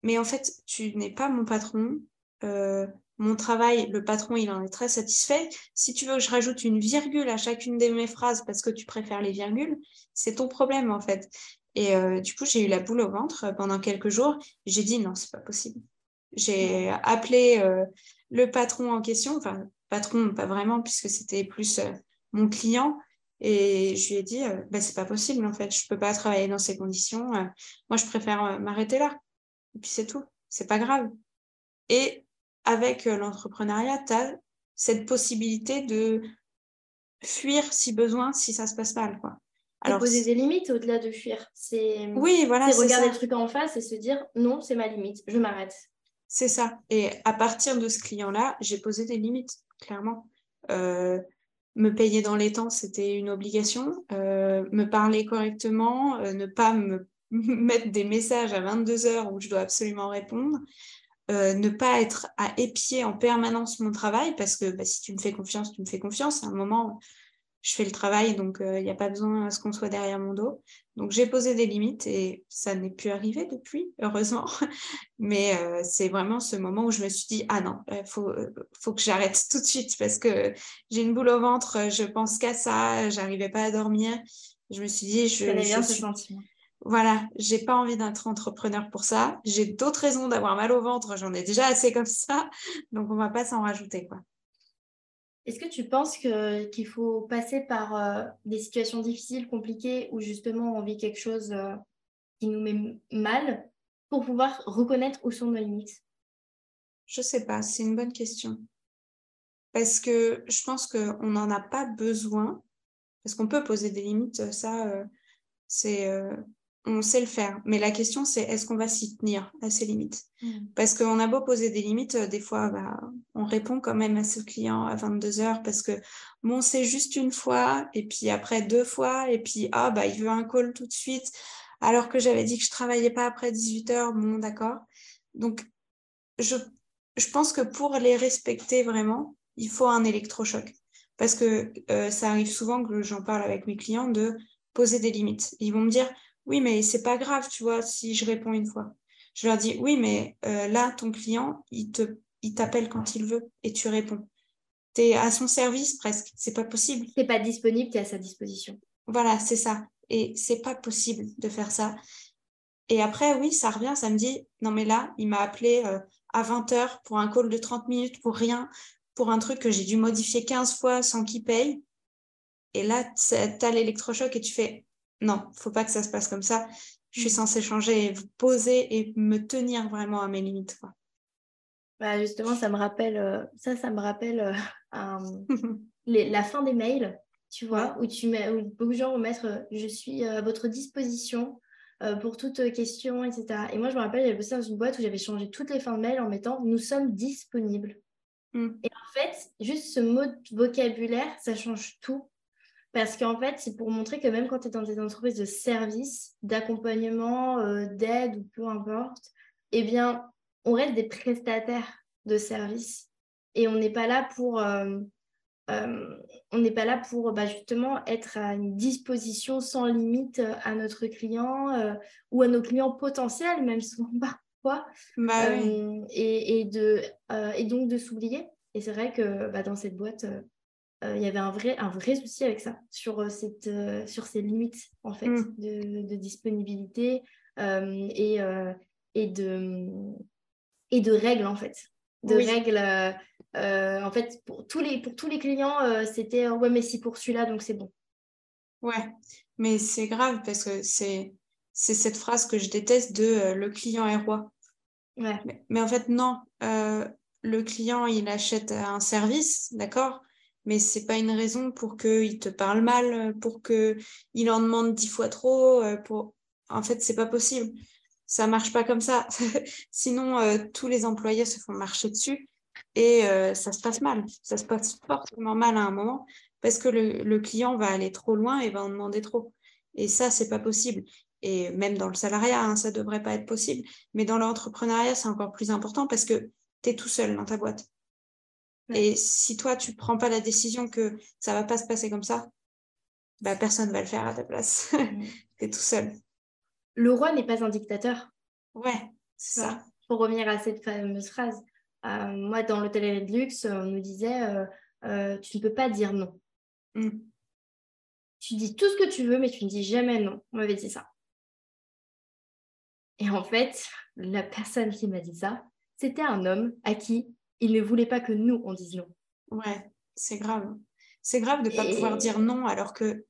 [SPEAKER 2] Mais en fait, tu n'es pas mon patron. Euh, mon travail, le patron, il en est très satisfait. Si tu veux que je rajoute une virgule à chacune de mes phrases parce que tu préfères les virgules, c'est ton problème en fait. Et euh, du coup, j'ai eu la boule au ventre pendant quelques jours. J'ai dit non, c'est pas possible. J'ai appelé euh, le patron en question, enfin patron pas vraiment puisque c'était plus mon client. Et je lui ai dit, bah, c'est pas possible en fait, je peux pas travailler dans ces conditions. moi, je préfère m'arrêter là. Et puis c'est tout, c'est pas grave. Et avec euh, l'entrepreneuriat, tu as cette possibilité de fuir si besoin, si ça se passe mal. Quoi.
[SPEAKER 1] Alors, poser des limites au-delà de fuir. C'est
[SPEAKER 2] oui, voilà,
[SPEAKER 1] regarder le truc en face et se dire non, c'est ma limite, je m'arrête.
[SPEAKER 2] C'est ça. Et à partir de ce client-là, j'ai posé des limites, clairement. Euh, me payer dans les temps, c'était une obligation. me parler correctement, ne pas me mettre des messages à 22 heures où je dois absolument répondre. ne pas être à épier en permanence mon travail parce que bah, si tu me fais confiance, tu me fais confiance. À un moment, je fais le travail, donc il n'y a pas besoin à ce qu'on soit derrière mon dos. Donc j'ai posé des limites et ça n'est plus arrivé depuis, heureusement. [LAUGHS] Mais c'est vraiment ce moment où je me suis dit, ah non, il faut, faut que j'arrête tout de suite parce que j'ai une boule au ventre, je pense qu'à ça, j'arrivais pas à dormir. Je me suis dit, je...
[SPEAKER 1] je bien ce sentiment.
[SPEAKER 2] Voilà, j'ai pas envie d'être entrepreneur pour ça. J'ai d'autres raisons d'avoir mal au ventre, j'en ai déjà assez comme ça. Donc on va pas s'en rajouter, quoi.
[SPEAKER 1] Est-ce que tu penses qu'il faut passer par euh, des situations difficiles, compliquées, où justement on vit quelque chose euh, qui nous met mal pour pouvoir reconnaître où sont nos limites?
[SPEAKER 2] Je sais pas, c'est une bonne question. Parce que je pense qu'on n'en a pas besoin, parce qu'on peut poser des limites, ça, euh, c'est on sait le faire. Mais la question, c'est est-ce qu'on va s'y tenir à ces limites? Mm. Parce qu'on a beau poser des limites, euh, des fois, bah, on répond quand même à ce client à 22 heures parce que bon, c'est juste une fois, et puis après deux fois, et puis ah, bah, il veut un call tout de suite, alors que j'avais dit que je travaillais pas après 18 heures. Bon, d'accord. Donc, je, je pense que pour les respecter vraiment, il faut un électrochoc. Parce que euh, ça arrive souvent que j'en parle avec mes clients de poser des limites. Ils vont me dire, oui, mais c'est pas grave, tu vois, si je réponds une fois. Je leur dis, oui, mais euh, là, ton client, il te, il t'appelle quand il veut et tu réponds. Tu es à son service presque, c'est pas possible.
[SPEAKER 1] C'est pas disponible, tu es à sa disposition.
[SPEAKER 2] Voilà, c'est ça. Et c'est pas possible de faire ça. Et après, oui, ça revient, ça me dit, non, mais là, il m'a appelé euh, à 20 heures pour un call de 30 minutes pour rien, pour un truc que j'ai dû modifier 15 fois sans qu'il paye. Et là, tu as l'électrochoc et tu fais, non, faut pas que ça se passe comme ça. Je suis mm. censée changer, vous poser et me tenir vraiment à mes limites.
[SPEAKER 1] Bah justement, ça me rappelle, euh, ça, ça me rappelle euh, [LAUGHS] la fin des mails, tu vois, où, tu mets, où beaucoup de gens vont mettre euh, Je suis à votre disposition pour toute question, etc. Et moi, je me rappelle, j'avais bossé dans une boîte où j'avais changé toutes les fins de mail en mettant Nous sommes disponibles. Mm. Et en fait, juste ce mot de vocabulaire, ça change tout. Parce qu'en fait, c'est pour montrer que même quand tu es dans des entreprises de service, d'accompagnement, euh, d'aide ou peu importe, eh bien, on reste des prestataires de service. Et on n'est pas là pour, euh, euh, on n'est pas là pour bah, justement être à une disposition sans limite à notre client ou à nos clients potentiels, même souvent [LAUGHS] parfois. Bah et, et, de, et donc de s'oublier. Et c'est vrai que bah, dans cette boîte, il y avait un vrai, un vrai souci avec ça, sur, euh, cette, euh, sur ces limites en fait, mm. de, de, disponibilité et, et, de, et de règles en fait. De règles, en fait, pour tous les, pour tous les clients, c'était ouais, mais si pour celui-là, donc c'est bon.
[SPEAKER 2] Ouais, mais c'est grave parce que c'est c'est cette phrase que je déteste de le client est roi. Ouais. Mais, mais, en fait, non. le client, il achète un service, d'accord? Mais c'est pas une raison pour qu'il te parle mal, pour qu'il en demande dix fois trop. Euh. En fait, c'est pas possible. Ça marche pas comme ça. [LAUGHS] Sinon, euh, tous les employés se font marcher dessus et euh, ça se passe mal. Ça se passe fortement mal à un moment parce que le, client va aller trop loin et va en demander trop. Et ça, c'est pas possible. Et même dans le salariat, hein, ça devrait pas être possible. Mais dans l'entrepreneuriat, c'est encore plus important parce que tu es tout seul dans ta boîte. Et si toi, tu prends pas la décision que ça va pas se passer comme ça, bah, personne va le faire à ta place. [LAUGHS] Tu es tout seul.
[SPEAKER 1] Le roi n'est pas un dictateur.
[SPEAKER 2] Ouais, c'est ça.
[SPEAKER 1] Pour revenir à cette fameuse phrase, euh, moi, dans l'hôtellerie de luxe, on nous disait euh, euh, tu ne peux pas dire non. Mm. Tu dis tout ce que tu veux, mais tu ne dis jamais non. On m'avait dit ça. Et en fait, la personne qui m'a dit ça, c'était un homme à qui il ne voulait pas que nous, on dise non.
[SPEAKER 2] Ouais, c'est grave. C'est grave de ne pas pouvoir dire non alors que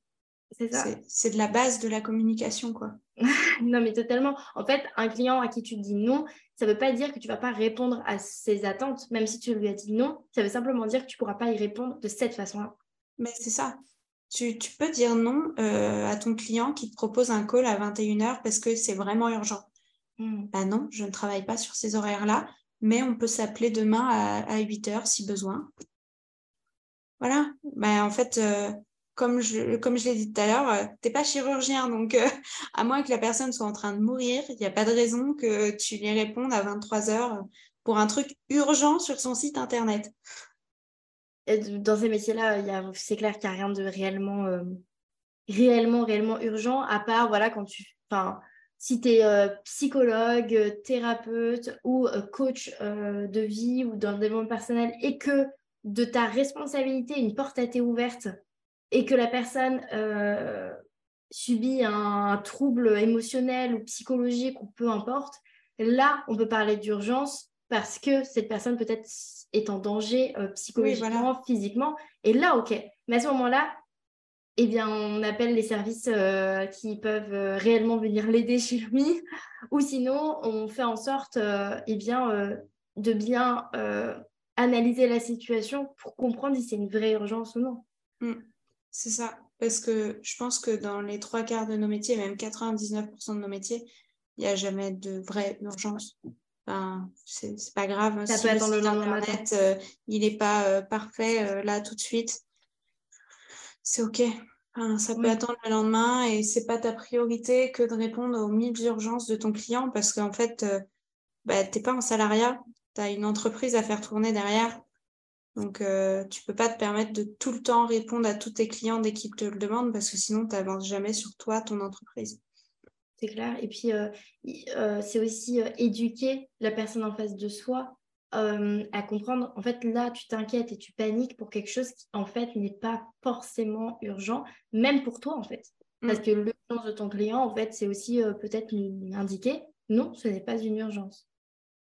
[SPEAKER 2] c'est de la base de la communication, quoi. [LAUGHS]
[SPEAKER 1] non, mais totalement. En fait, un client à qui tu dis non, ça ne veut pas dire que tu ne vas pas répondre à ses attentes. Même si tu lui as dit non, ça veut simplement dire que tu ne pourras pas y répondre de cette façon-là.
[SPEAKER 2] Mais c'est ça. Tu, peux dire non euh, à ton client qui te propose un call à 21h parce que c'est vraiment urgent. Bah non, je ne travaille pas sur ces horaires-là mais on peut s'appeler demain à, 8 heures si besoin. voilà, bah, en fait, comme je, comme je l'ai dit tout à l'heure, tu n'es pas chirurgien. Donc, [LAUGHS] à moins que la personne soit en train de mourir, il n'y a pas de raison que tu lui répondes à 23 heures pour un truc urgent sur son site internet.
[SPEAKER 1] dans ces métiers-là, c'est clair qu'il n'y a rien de réellement, réellement, réellement urgent, à part, voilà, quand tu. Enfin, si tu es psychologue, thérapeute ou coach de vie ou dans le développement personnel et que de ta responsabilité, une porte a été ouverte et que la personne euh, subit un, trouble émotionnel ou psychologique ou peu importe, là, on peut parler d'urgence parce que cette personne peut-être est en danger euh, psychologiquement, physiquement. Et là, OK. Mais à ce moment-là, eh bien, on appelle les services euh, qui peuvent réellement venir l'aider chez lui. Ou sinon, on fait en sorte eh bien, de bien analyser la situation pour comprendre si c'est une vraie urgence ou non.
[SPEAKER 2] Mm. C'est ça, parce que je pense que dans les trois quarts de nos métiers, même 99% de nos métiers, il n'y a jamais de vraie urgence. Enfin, c'est pas grave.
[SPEAKER 1] Ça si peut le
[SPEAKER 2] euh, il n'est pas euh, parfait euh, là tout de suite. C'est OK. ça peut attendre le lendemain et c'est pas ta priorité que de répondre aux mille urgences de ton client parce qu'en fait, bah, tu n'es pas en salariat, tu as une entreprise à faire tourner derrière. Donc, euh, tu ne peux pas te permettre de tout le temps répondre à tous tes clients dès qu'ils te le demandent parce que sinon, tu n'avances jamais sur toi, ton entreprise.
[SPEAKER 1] C'est clair. Et puis, euh, euh, c'est aussi éduquer la personne en face de soi à comprendre. En fait, là, tu t'inquiètes et tu paniques pour quelque chose qui, en fait, n'est pas forcément urgent, même pour toi, en fait. Parce mm. que l'urgence de ton client, en fait, c'est aussi peut-être indiquer non, ce n'est pas une urgence.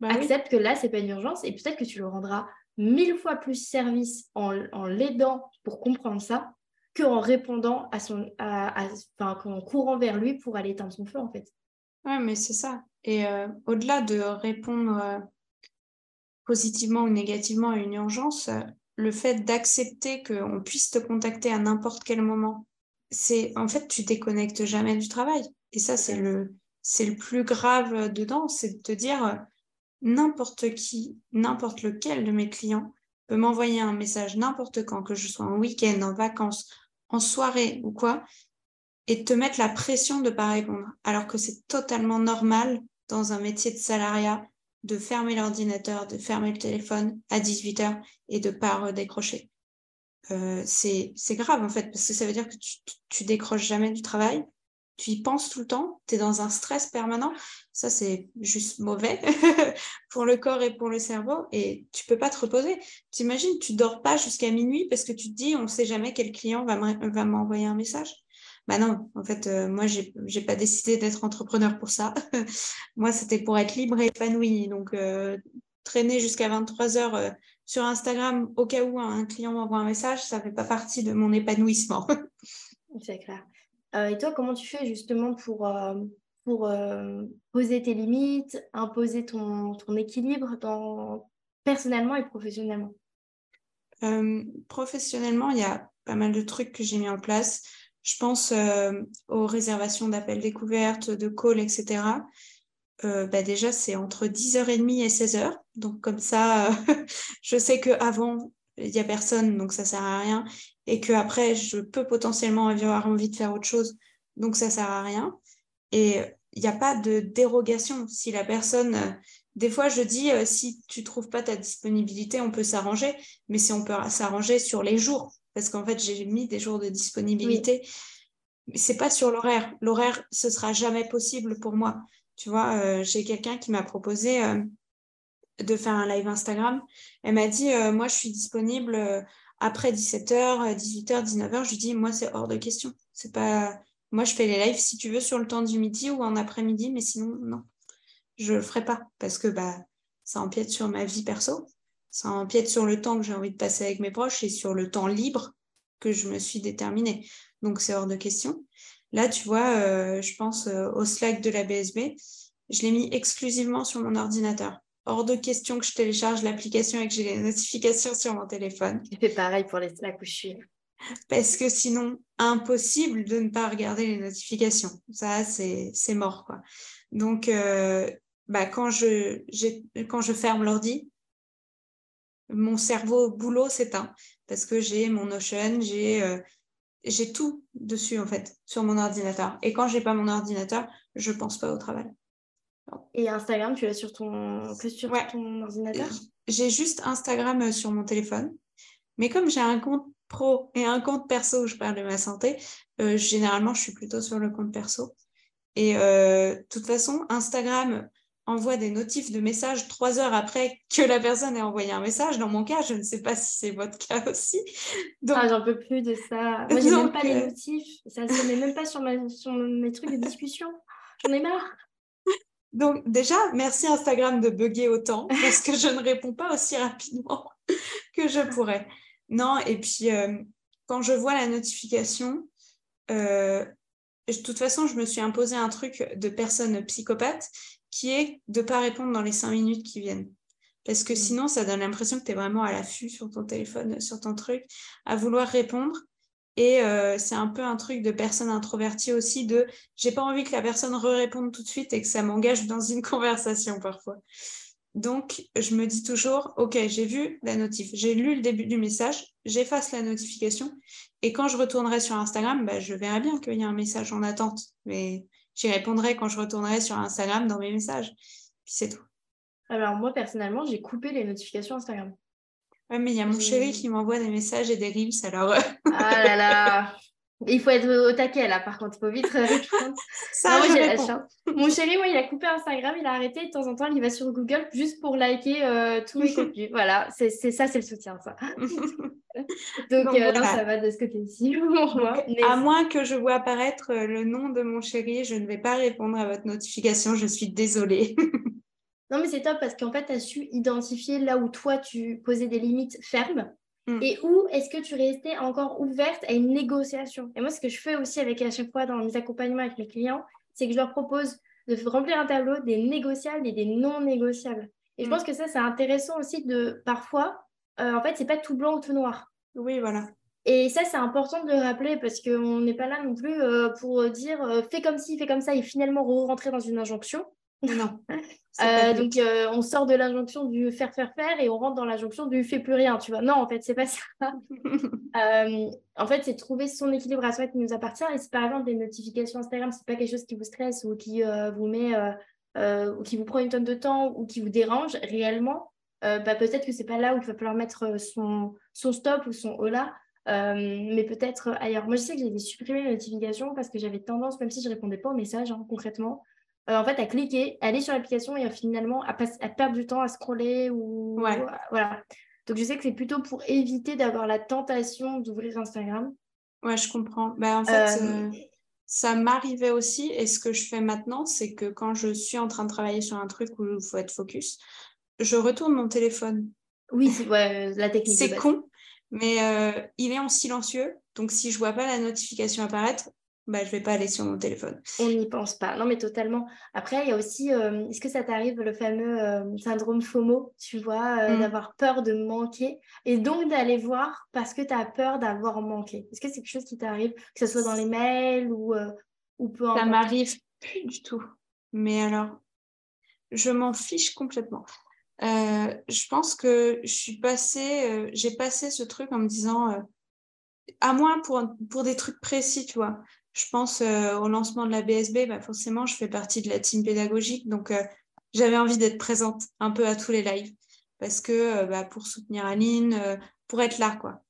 [SPEAKER 1] Bah Accepte que là, ce n'est pas une urgence et peut-être que tu le rendras mille fois plus service en, l'aidant pour comprendre ça qu'en répondant à son, enfin, en courant vers lui pour aller éteindre son feu en fait.
[SPEAKER 2] Ouais, mais c'est ça. Et euh, au-delà de répondre euh, positivement ou négativement à une urgence, le fait d'accepter qu'on puisse te contacter à n'importe quel moment, c'est en fait tu déconnectes jamais du travail. Et ça, c'est le, c'est le plus grave dedans, c'est de te dire n'importe qui, n'importe lequel de mes clients peut m'envoyer un message n'importe quand, que je sois en week-end, en vacances, en soirée ou quoi, et te mettre la pression de ne pas répondre. Alors que c'est totalement normal dans un métier de salariat de fermer l'ordinateur, de fermer le téléphone à 18h et de ne pas décrocher. Euh, c'est grave en fait, parce que ça veut dire que tu, tu décroches jamais du travail, tu y penses tout le temps, tu es dans un stress permanent. Ça, c'est juste mauvais [LAUGHS] pour le corps et pour le cerveau et tu peux pas te reposer. T'imagines, tu dors pas jusqu'à minuit parce que tu te dis, on ne sait jamais quel client va m'envoyer un message. Bah non, en fait, euh, moi, j'ai n'ai pas décidé d'être entrepreneur pour ça. [LAUGHS] moi, c'était pour être libre et épanoui. Donc, euh, traîner jusqu'à 23 heures euh, sur Instagram au cas où un client m'envoie un message, ça fait pas partie de mon épanouissement. [LAUGHS]
[SPEAKER 1] C'est clair. Et toi, comment tu fais justement pour, pour poser tes limites, imposer ton, ton équilibre dans, personnellement et professionnellement?
[SPEAKER 2] Professionnellement, il y a pas mal de trucs que j'ai mis en place. Je pense aux réservations d'appels découvertes, de calls, etc. bah déjà, c'est entre 10h30 et 16h. Donc, comme ça, [LAUGHS] je sais qu'avant, il n'y a personne, donc ça sert à rien et que après je peux potentiellement avoir envie de faire autre chose, donc ça sert à rien. Et il n'y a pas de dérogation. Si la personne, euh, des fois je dis, euh, si tu trouves pas ta disponibilité, on peut s'arranger, mais si on peut s'arranger sur les jours, parce qu'en fait j'ai mis des jours de disponibilité, mais c'est pas sur l'horaire. L'horaire, ce sera jamais possible pour moi. Tu vois, euh, j'ai quelqu'un qui m'a proposé de faire un live Instagram. Elle m'a dit, moi je suis disponible après 17h, 18h, 19h, je lui dis, moi, c'est hors de question. C'est pas... Moi, je fais les lives si tu veux sur le temps du midi ou en après-midi, mais sinon, non. Je le ferai pas parce que bah, ça empiète sur ma vie perso, ça empiète sur le temps que j'ai envie de passer avec mes proches et sur le temps libre que je me suis déterminée. Donc, c'est hors de question. Là, tu vois, euh, je pense euh, au Slack de la BSB, je l'ai mis exclusivement sur mon ordinateur hors de question que je télécharge l'application et que j'ai les notifications sur mon téléphone.
[SPEAKER 1] C'est pareil pour les Slack où je suis.
[SPEAKER 2] Parce que sinon, impossible de ne pas regarder les notifications. Ça, c'est mort, quoi. Donc, euh, bah, quand, je, quand je ferme l'ordi, mon cerveau boulot s'éteint parce que j'ai mon Notion, j'ai euh, j'ai tout dessus en fait sur mon ordinateur. Et quand j'ai pas mon ordinateur, je pense pas au travail.
[SPEAKER 1] Et Instagram, tu l'as sur ton que sur ton ordinateur?
[SPEAKER 2] J'ai juste Instagram euh, sur mon téléphone, mais comme j'ai un compte pro et un compte perso où je parle de ma santé, euh, généralement je suis plutôt sur le compte perso. Et de toute façon, Instagram, envoie des notifs de messages trois heures après que la personne ait envoyé un message. Dans mon cas, je ne sais pas si c'est votre cas aussi.
[SPEAKER 1] Donc... Ah, j'en peux plus de ça. Moi, j'ai même pas les euh, notifs. Ça ne se met même pas sur, ma, sur mes trucs de discussion. J'en ai marre.
[SPEAKER 2] Donc déjà, merci Instagram de bugger autant parce que je ne réponds pas aussi rapidement que je pourrais. Non, et puis euh, quand je vois la notification, euh, de toute façon, je me suis imposé un truc de personne psychopathe qui est de ne pas répondre dans les cinq minutes qui viennent. Parce que mm. sinon, ça donne l'impression que tu es vraiment à l'affût sur ton téléphone, sur ton truc, à vouloir répondre. Et euh, c'est un peu un truc de personne introvertie aussi, de j'ai pas envie que la personne re-réponde tout de suite et que ça m'engage dans une [LAUGHS] conversation parfois. Donc, je me dis toujours, OK, j'ai vu la notif, j'ai lu le début du message, j'efface la notification. Et quand je retournerai sur Instagram, bah, je verrai bien qu'il y a un message en attente. Mais J'y répondrai quand je retournerai sur Instagram dans mes messages. Puis c'est tout.
[SPEAKER 1] Alors moi, personnellement, j'ai coupé les notifications Instagram.
[SPEAKER 2] Ouais, mais il y a mon chéri qui m'envoie des messages et des reels, alors... Euh,
[SPEAKER 1] ah là là [LAUGHS] Il faut être au taquet là, par contre, il faut vite répondre. [LAUGHS] Ça, Mon chéri, moi, il a coupé Instagram, il a arrêté. De temps en temps, il va sur Google juste pour liker euh, tous mes [LAUGHS] contenus. Voilà, c'est ça, c'est le soutien, ça. [LAUGHS] Donc, euh, ça va de ce côté-ci
[SPEAKER 2] À moins que je vois apparaître euh, le nom de mon chéri, je ne vais pas répondre à votre notification. Je suis désolée.
[SPEAKER 1] non, mais c'est top parce qu'en fait, tu as su identifier là où toi, tu posais des limites fermes Mm. Et où est-ce que tu restais encore ouverte à une négociation? Et moi, ce que je fais aussi avec à chaque fois dans mes accompagnements avec mes clients, c'est que je leur propose de remplir un tableau des négociables et des non négociables. Et je mm. pense que ça, c'est intéressant aussi de parfois, euh, en fait, c'est pas tout blanc ou tout noir.
[SPEAKER 2] Oui, voilà.
[SPEAKER 1] Et ça, c'est important de le rappeler parce qu'on n'est pas là non plus euh, pour dire euh, fais comme ci, fais comme ça et finalement rentrer dans une injonction.
[SPEAKER 2] Non. [LAUGHS]
[SPEAKER 1] Euh, donc, euh, on sort de l'injonction du faire, faire, faire et on rentre dans l'injonction du fais plus rien, tu vois. Non, en fait, c'est pas ça. [LAUGHS] Euh, en fait, c'est trouver son équilibre à soi qui nous appartient. Et si par exemple, des notifications Instagram, c'est pas quelque chose qui vous stresse ou qui vous met, ou qui vous prend une tonne de temps ou qui vous dérange réellement, bah, peut-être que c'est pas là où il va falloir mettre son, son stop ou son hola. mais peut-être ailleurs. Moi, je sais que j'ai supprimé les notifications parce que j'avais tendance, même si je répondais pas aux messages hein, concrètement, euh, en fait, à cliquer, à aller sur l'application et finalement à, à, perdre du temps à scroller ou voilà. Donc je sais que c'est plutôt pour éviter d'avoir la tentation d'ouvrir Instagram.
[SPEAKER 2] Ouais, je comprends. Ben, en fait, euh, euh, ça m'arrivait aussi et ce que je fais maintenant, c'est que quand je suis en train de travailler sur un truc où il faut être focus, je retourne mon téléphone.
[SPEAKER 1] Oui, c'est la technique.
[SPEAKER 2] C'est con, mais il est en silencieux. Donc si je vois pas la notification apparaître, bah, je vais pas aller sur mon téléphone.
[SPEAKER 1] On n'y pense pas. Non, mais totalement. Après, il y a aussi, euh, est-ce que ça t'arrive le fameux euh, syndrome FOMO, tu vois, euh, mm. d'avoir peur de manquer et donc d'aller voir parce que tu as peur d'avoir manqué? Est-ce que c'est quelque chose qui t'arrive, que ce soit dans les mails ou, ou peu
[SPEAKER 2] Ça m'arrive plus du tout. Mais alors, je m'en fiche complètement. je pense que je suis passée, j'ai passé ce truc en me disant, à moins pour, pour des trucs précis, tu vois je pense euh, au lancement de la BSB, bah, forcément, je fais partie de la team pédagogique. Donc, euh, j'avais envie d'être présente un peu à tous les lives parce que euh, bah, pour soutenir Aline, pour être là, quoi.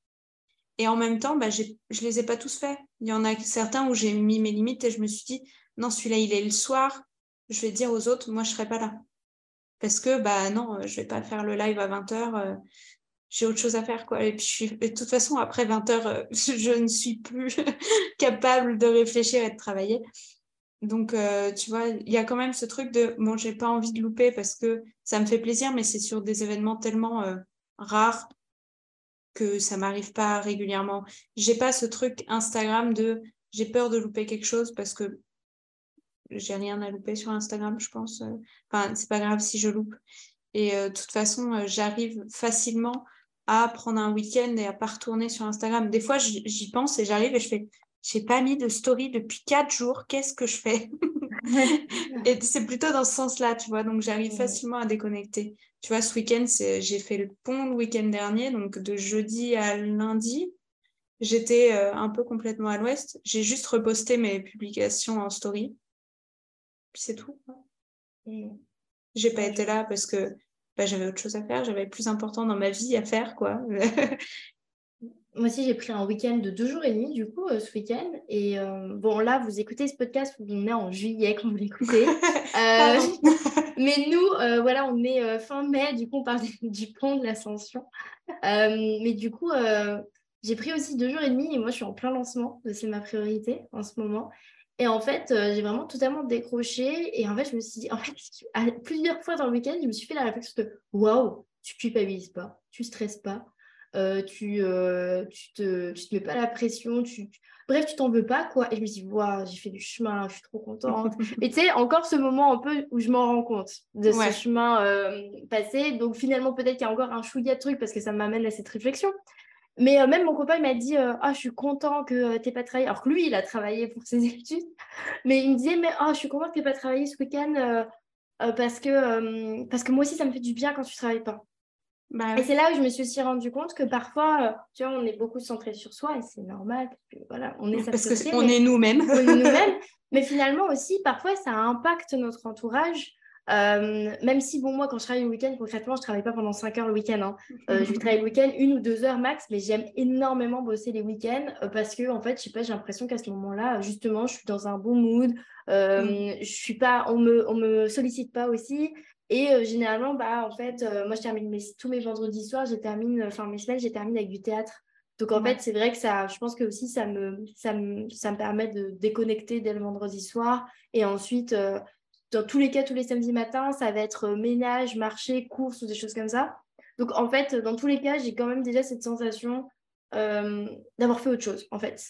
[SPEAKER 2] Et en même temps, bah, je ne les ai pas tous faits. Il y en a certains où j'ai mis mes limites et je me suis dit, non, celui-là, il est le soir. Je vais dire aux autres, moi, je ne serai pas là. Parce que, non, je ne vais pas faire le live à 20h j'ai autre chose à faire. Quoi. Et puis, de toute façon, après 20 heures, euh, [LAUGHS] je ne suis plus [LAUGHS] capable de réfléchir et de travailler. Donc, euh, tu vois, il y a quand même ce truc de, bon, j'ai pas envie de louper parce que ça me fait plaisir, mais c'est sur des événements tellement euh, rares que ça m'arrive pas régulièrement. J'ai pas ce truc Instagram de, j'ai peur de louper quelque chose parce que j'ai rien à louper sur Instagram, je pense. Enfin, c'est pas grave si je loupe. Et de toute façon, j'arrive facilement à prendre un week-end et à pas retourner sur Instagram. Des fois, j'y pense et j'arrive et je fais j'ai pas mis de story depuis quatre jours, qu'est-ce que je fais? [LAUGHS] Et c'est plutôt dans ce sens-là, tu vois, donc j'arrive facilement à déconnecter. Tu vois, ce week-end, j'ai fait le pont le week-end dernier, donc de jeudi à lundi, j'étais euh, un peu complètement à l'ouest. J'ai juste reposté mes publications en story. Puis c'est tout. J'ai pas été là parce que bah, j'avais autre chose à faire, j'avais plus important dans ma vie à faire, quoi. [LAUGHS]
[SPEAKER 1] Moi aussi, j'ai pris un week-end de deux jours et demi, du coup, euh, ce week-end. Et euh, bon, là, vous écoutez ce podcast, on est en juillet quand vous l'écoutez. [LAUGHS] Euh, [LAUGHS] mais nous, voilà, on est fin mai, du coup, on parle du pont de l'ascension. mais du coup, j'ai pris aussi deux jours et demi et moi, je suis en plein lancement. C'est ma priorité en ce moment. Et en fait, j'ai vraiment totalement décroché. Et en fait, je me suis dit, en fait, [LAUGHS] plusieurs fois dans le week-end, je me suis fait la réflexion de waouh, tu culpabilises pas, tu stresses pas euh, tu, euh, tu, te, tu te mets pas la pression, tu, bref, tu t'en veux pas, quoi. Et je me dis, waouh, j'ai fait du chemin, je suis trop contente. [LAUGHS] et tu sais, encore ce moment un peu où je m'en rends compte de ce chemin euh, passé. Donc finalement, peut-être qu'il y a encore un chouïa de trucs parce que ça m'amène à cette réflexion. Mais même mon copain m'a dit Ah, je suis content que tu n'aies pas travaillé. Alors que lui, il a travaillé pour ses [LAUGHS] études. Mais il me disait Mais oh, je suis content que tu n'aies pas travaillé ce week-end parce, que, parce que moi aussi, ça me fait du bien quand tu ne travailles pas. Bah et c'est là où je me suis aussi rendu compte que parfois, euh, tu vois, on est beaucoup centré sur soi et c'est normal. Que, voilà, on est
[SPEAKER 2] parce est nous-mêmes.
[SPEAKER 1] on est nous-mêmes. [LAUGHS] Mais finalement aussi, parfois, ça impacte notre entourage. Euh, même si, bon, moi, quand je travaille le week-end, concrètement, je ne travaille pas pendant 5 heures le week-end. Hein. Euh, [LAUGHS] je vais travailler le week-end une ou deux heures max, mais j'aime énormément bosser les week-ends parce que, en fait, je sais pas, j'ai l'impression qu'à ce moment-là, justement, je suis dans un bon mood. Mm. je suis pas, on me, on me sollicite pas aussi. Et euh, généralement, bah, en fait, euh, moi, je termine mes, tous mes vendredis soirs, je termine, enfin, mes semaines, je termine avec du théâtre. Donc, en fait, c'est vrai que ça, je pense que aussi, ça me, ça me, ça me permet de déconnecter dès le vendredi soir. Et ensuite, euh, dans tous les cas, tous les samedis matins, ça va être ménage, marché, courses ou des choses comme ça. Donc, en fait, dans tous les cas, j'ai quand même déjà cette sensation d'avoir fait autre chose, en fait.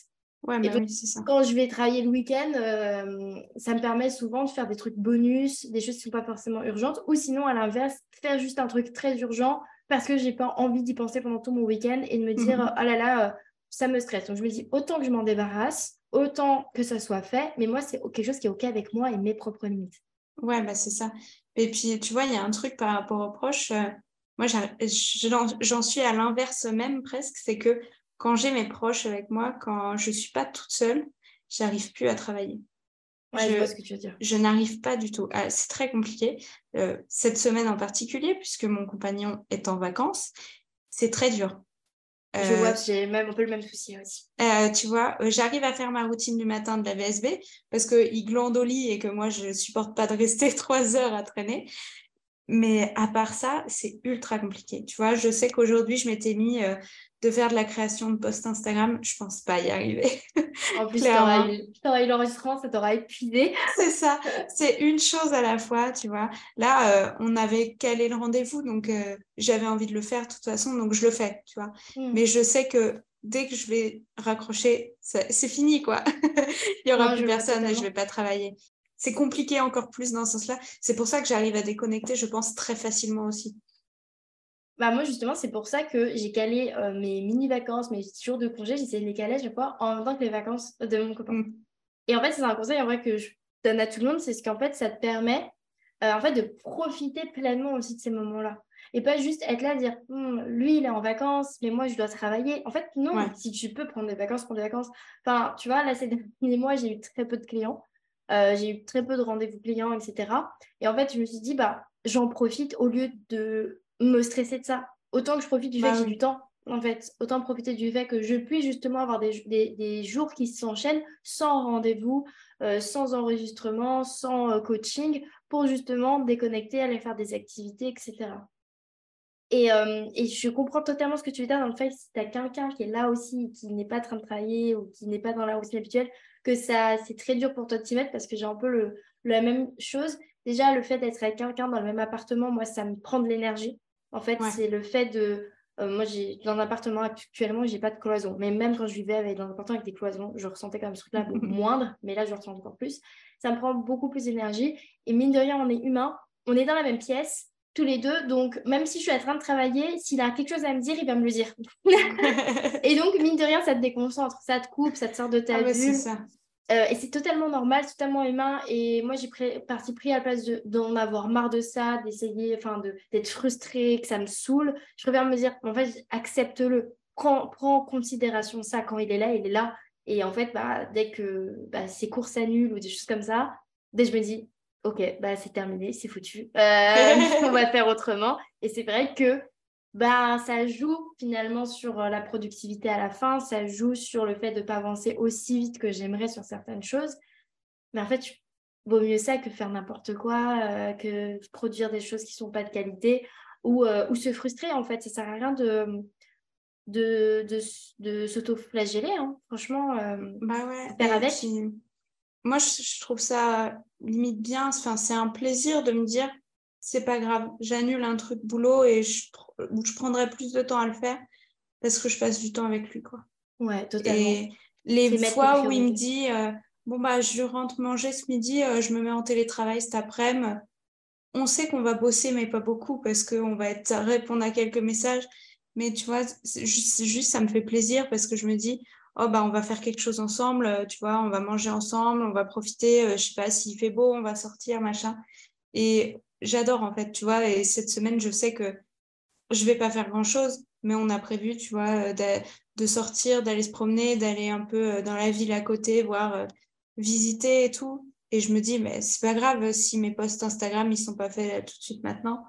[SPEAKER 2] Ouais, mais bah oui, ça.
[SPEAKER 1] Quand je vais travailler le week-end, euh, ça me permet souvent de faire des trucs bonus, des choses qui ne sont pas forcément urgentes, ou sinon, à l'inverse, faire juste un truc très urgent parce que j'ai pas envie d'y penser pendant tout mon week-end et de me dire, mhm. oh là là, euh, ça me stresse. Donc, je me dis, autant que je m'en débarrasse, autant que ça soit fait, mais moi, c'est quelque chose qui est OK avec moi et mes propres limites.
[SPEAKER 2] Ouais, bah c'est ça. Et puis, tu vois, il y a un truc par rapport aux proches. Euh, moi, j'en suis à l'inverse même presque, c'est que quand j'ai mes proches avec moi, quand je ne suis pas toute seule, j'arrive plus à travailler.
[SPEAKER 1] je, vois ce que tu veux dire.
[SPEAKER 2] Je n'arrive pas du tout. Ah, c'est très compliqué. Euh, cette semaine en particulier, puisque mon compagnon est en vacances, c'est très dur.
[SPEAKER 1] Je vois, euh, j'ai même un peu le même souci aussi.
[SPEAKER 2] Euh, tu vois, j'arrive à faire ma routine du matin de la VSB parce qu'il glande au lit et que moi, je ne supporte pas de rester [LAUGHS] trois heures à traîner. Mais à part ça, c'est ultra compliqué. Tu vois, je sais qu'aujourd'hui, je m'étais mis de faire de la création de posts Instagram, je pense pas y arriver.
[SPEAKER 1] En [LAUGHS] plus, tu auras eu l'enregistrement, ça t'aura épuisé. [LAUGHS]
[SPEAKER 2] C'est ça, c'est une chose à la fois, tu vois. Là, euh, on avait calé le rendez-vous, donc euh, j'avais envie de le faire de toute façon, donc je le fais, tu vois. Hmm. Mais je sais que dès que je vais raccrocher, c'est fini, quoi. [LAUGHS] Il y aura plus personne et je vais pas travailler. C'est compliqué encore plus dans ce sens-là. C'est pour ça que j'arrive à déconnecter, je pense, très facilement aussi.
[SPEAKER 1] Bah moi, justement, c'est pour ça que j'ai calé euh, mes mini-vacances, mes jours de congé, j'essaie de les caler je fois en même temps que les vacances de mon copain. Mm. Et en fait, c'est un conseil en vrai que je donne à tout le monde, c'est ce qu'en fait, ça te permet euh, en fait, de profiter pleinement aussi de ces moments-là. Et pas juste être là, dire, hum, lui, il est en vacances, mais moi, je dois travailler. En fait, non, si tu peux prendre des vacances, prendre des vacances. Enfin, tu vois, là, ces [LAUGHS] derniers mois, j'ai eu très peu de clients. Euh, j'ai eu très peu de rendez-vous clients, etc. Et en fait, je me suis dit, bah, j'en profite au lieu de me stresser de ça. Autant que je profite du fait bah que j'ai du temps, en fait. Autant profiter du fait que je puisse justement avoir des, des, jours qui s'enchaînent sans rendez-vous, euh, sans enregistrement, sans euh, coaching, pour justement déconnecter, aller faire des activités, etc. Et, euh, et, je comprends totalement ce que tu veux dire dans le fait que si tu as quelqu'un qui est là aussi, qui n'est pas en train de travailler ou qui n'est pas dans la routine habituelle, que ça c'est très dur pour toi de t'y mettre parce que j'ai un peu le, la même chose. Déjà, le fait d'être avec quelqu'un dans le même appartement, moi, ça me prend de l'énergie. En fait, c'est le fait de. Euh, moi, j'ai dans l'appartement actuellement, j'ai pas de cloison. Mais même quand je vivais avec, dans un appartement avec des cloisons, je ressentais quand même ce truc-là [LAUGHS] moindre. Mais là, je ressens encore plus. Ça me prend beaucoup plus d'énergie. Et mine de rien, on est humain. On est dans la même pièce. Tous les deux. Donc, même si je suis en train de travailler, s'il a quelque chose à me dire, il va me le dire. [LAUGHS] et donc, mine de rien, ça te déconcentre, ça te coupe, ça te sort de ta
[SPEAKER 2] ah ça.
[SPEAKER 1] Euh, et c'est totalement normal, totalement humain. Et moi, j'ai parti pris à la place d'en avoir marre de ça, d'essayer, enfin, d'être frustrée, que ça me saoule. Je préfère me dire, en fait, accepte-le. Prends, prends, en considération ça. Quand il est là, il est là. Et en fait, bah, dès que bah, ses cours s'annulent ou des choses comme ça, dès que je me dis, OK, bah, c'est terminé, c'est foutu. Euh, on va faire autrement. Et c'est vrai que bah, ça joue finalement sur euh, la productivité à la fin, ça joue sur le fait de ne pas avancer aussi vite que j'aimerais sur certaines choses. Mais en fait, vaut mieux ça que faire n'importe quoi, euh, que produire des choses qui ne sont pas de qualité ou, euh, ou se frustrer en fait. Ça ne sert à rien de, de, de, de s'auto-flageller, hein. franchement.
[SPEAKER 2] bah ouais, faire avec. Moi, je, trouve ça limite bien. Enfin, c'est un plaisir de me dire c'est pas grave, j'annule un truc boulot et je, je prendrai plus de temps à le faire parce que je passe du temps avec lui. Quoi.
[SPEAKER 1] Ouais, totalement. Et
[SPEAKER 2] les fois où il me dit euh, Bon, bah, je rentre manger ce midi, euh, je me mets en télétravail cet après-midi, on sait qu'on va bosser, mais pas beaucoup parce qu'on va être, répondre à quelques messages. Mais tu vois, juste, juste, ça me fait plaisir parce que je me dis Oh, bah, on va faire quelque chose ensemble, euh, tu vois, on va manger ensemble, on va profiter, je sais pas, s'il fait beau, on va sortir, machin. Et j'adore en fait, tu vois. Et cette semaine, je sais que je vais pas faire grand chose, mais on a prévu, tu vois, euh, de, sortir, d'aller se promener, d'aller un peu euh, dans la ville à côté, voir, euh, visiter et tout. Et je me dis, mais c'est pas grave si mes posts Instagram ils sont pas faits tout de suite maintenant.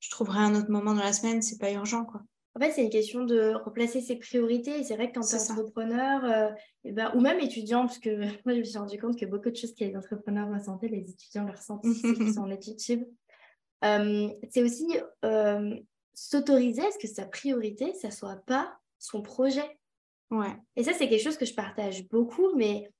[SPEAKER 2] Je trouverai un autre moment dans la semaine, c'est pas urgent quoi.
[SPEAKER 1] En fait, c'est une question de replacer ses priorités. Et c'est vrai que quand tu es entrepreneur, et ben, ou même étudiant, parce que [LAUGHS] moi, je me suis rendu compte que beaucoup de choses qui les entrepreneurs ressentent, les étudiants le ressentent qui [LAUGHS] sont en études c'est aussi s'autoriser à ce que sa priorité, ça soit pas son projet.
[SPEAKER 2] Ouais.
[SPEAKER 1] Et ça, c'est quelque chose que je partage beaucoup, mais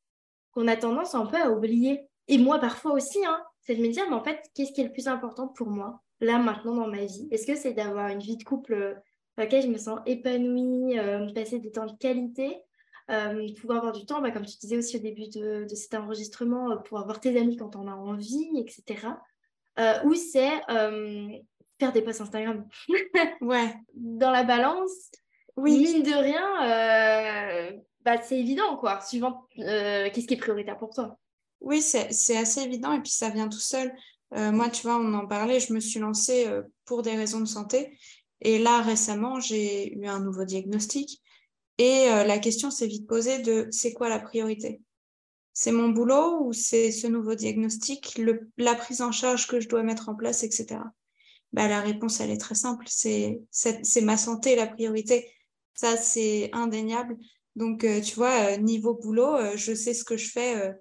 [SPEAKER 1] qu'on a tendance un peu à oublier. Et moi, parfois aussi, hein, c'est de me dire, mais en fait, qu'est-ce qui est le plus important pour moi, là, maintenant, dans ma vie? Est-ce que c'est d'avoir une vie de couple dans laquelle je me sens épanouie, euh, passer des temps de qualité, euh, pouvoir avoir du temps, bah, comme tu disais aussi au début de, de cet enregistrement, euh, pour avoir tes amis quand on a envie, etc. ou c'est faire des posts Instagram. [LAUGHS]
[SPEAKER 2] ouais.
[SPEAKER 1] Dans la balance, oui. mine de rien, euh, bah, c'est évident, quoi, suivant euh, qu'est-ce qui est prioritaire pour toi.
[SPEAKER 2] Oui, c'est assez évident et puis ça vient tout seul. Euh, moi, tu vois, on en parlait, je me suis lancée pour des raisons de santé. Et là, récemment, j'ai eu un nouveau diagnostic. Et la question s'est vite posée de c'est quoi la priorité? C'est mon boulot ou c'est ce nouveau diagnostic, la prise en charge que je dois mettre en place, etc bah, La réponse, elle est très simple. C'est ma santé la priorité. Ça, c'est indéniable. Donc, euh, tu vois, euh, niveau boulot, euh, je sais ce que je fais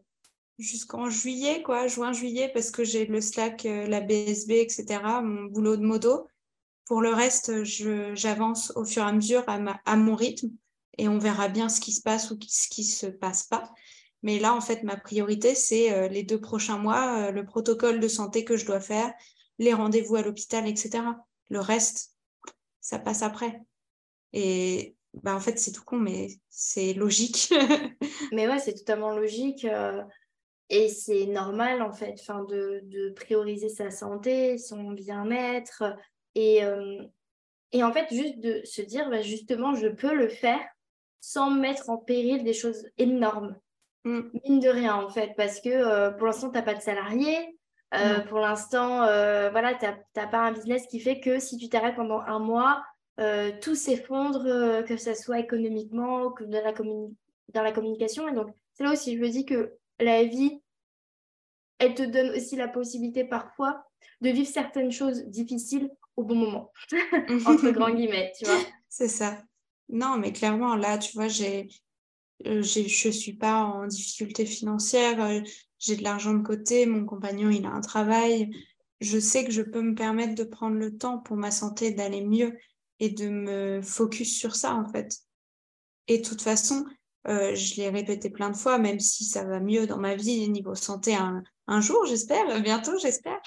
[SPEAKER 2] jusqu'en juillet, quoi, juin-juillet, parce que j'ai le Slack, la BSB, etc., mon boulot de modo. Pour le reste, j'avance au fur et à mesure à, mon rythme et on verra bien ce qui se passe ou ce qui se passe pas. Mais là, en fait, ma priorité, c'est les deux prochains mois, le protocole de santé que je dois faire, les rendez-vous à l'hôpital, etc. Le reste, ça passe après. Et bah, en fait, c'est tout con, mais c'est logique. [LAUGHS]
[SPEAKER 1] mais ouais, c'est totalement logique. Euh, et c'est normal, en fait, fin, de, prioriser sa santé, son bien-être. Et, euh, et en fait, juste de se dire, bah, justement, je peux le faire sans mettre en péril des choses énormes. Mm. Mine de rien, en fait, parce que euh, pour l'instant, tu n'as pas de salarié, euh, pour l'instant, voilà, tu n'as pas un business qui fait que si tu t'arrêtes pendant un mois, tout s'effondre, que ce soit économiquement, que dans la, dans la communication. Et donc, c'est là aussi, je me dis que la vie, elle te donne aussi la possibilité parfois de vivre certaines choses difficiles au bon moment, entre grands guillemets, tu vois. [LAUGHS]
[SPEAKER 2] C'est ça. Non, mais clairement, là, tu vois, j'ai, je ne suis pas en difficulté financière j'ai de l'argent de côté, mon compagnon, il a un travail. Je sais que je peux me permettre de prendre le temps pour ma santé, d'aller mieux et de me focus sur ça, en fait. Et de toute façon, euh, je l'ai répété plein de fois, même si ça va mieux dans ma vie niveau santé un, un jour, j'espère, bientôt, j'espère.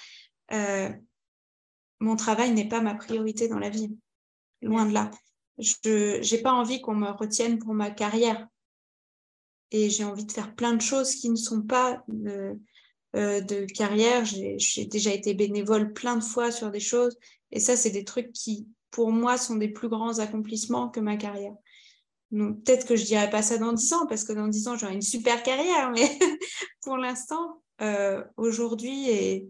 [SPEAKER 2] Euh, mon travail n'est pas ma priorité dans la vie. Loin de là. Je n'ai pas envie qu'on me retienne pour ma carrière et j'ai envie de faire plein de choses qui ne sont pas euh, de carrière. J'ai déjà été bénévole plein de fois sur des choses. Et ça, c'est des trucs qui, pour moi, sont des plus grands accomplissements que ma carrière. Peut-être que je dirais pas ça dans 10 ans, parce que dans 10 ans, j'aurai une super carrière, mais [LAUGHS] pour l'instant, aujourd'hui et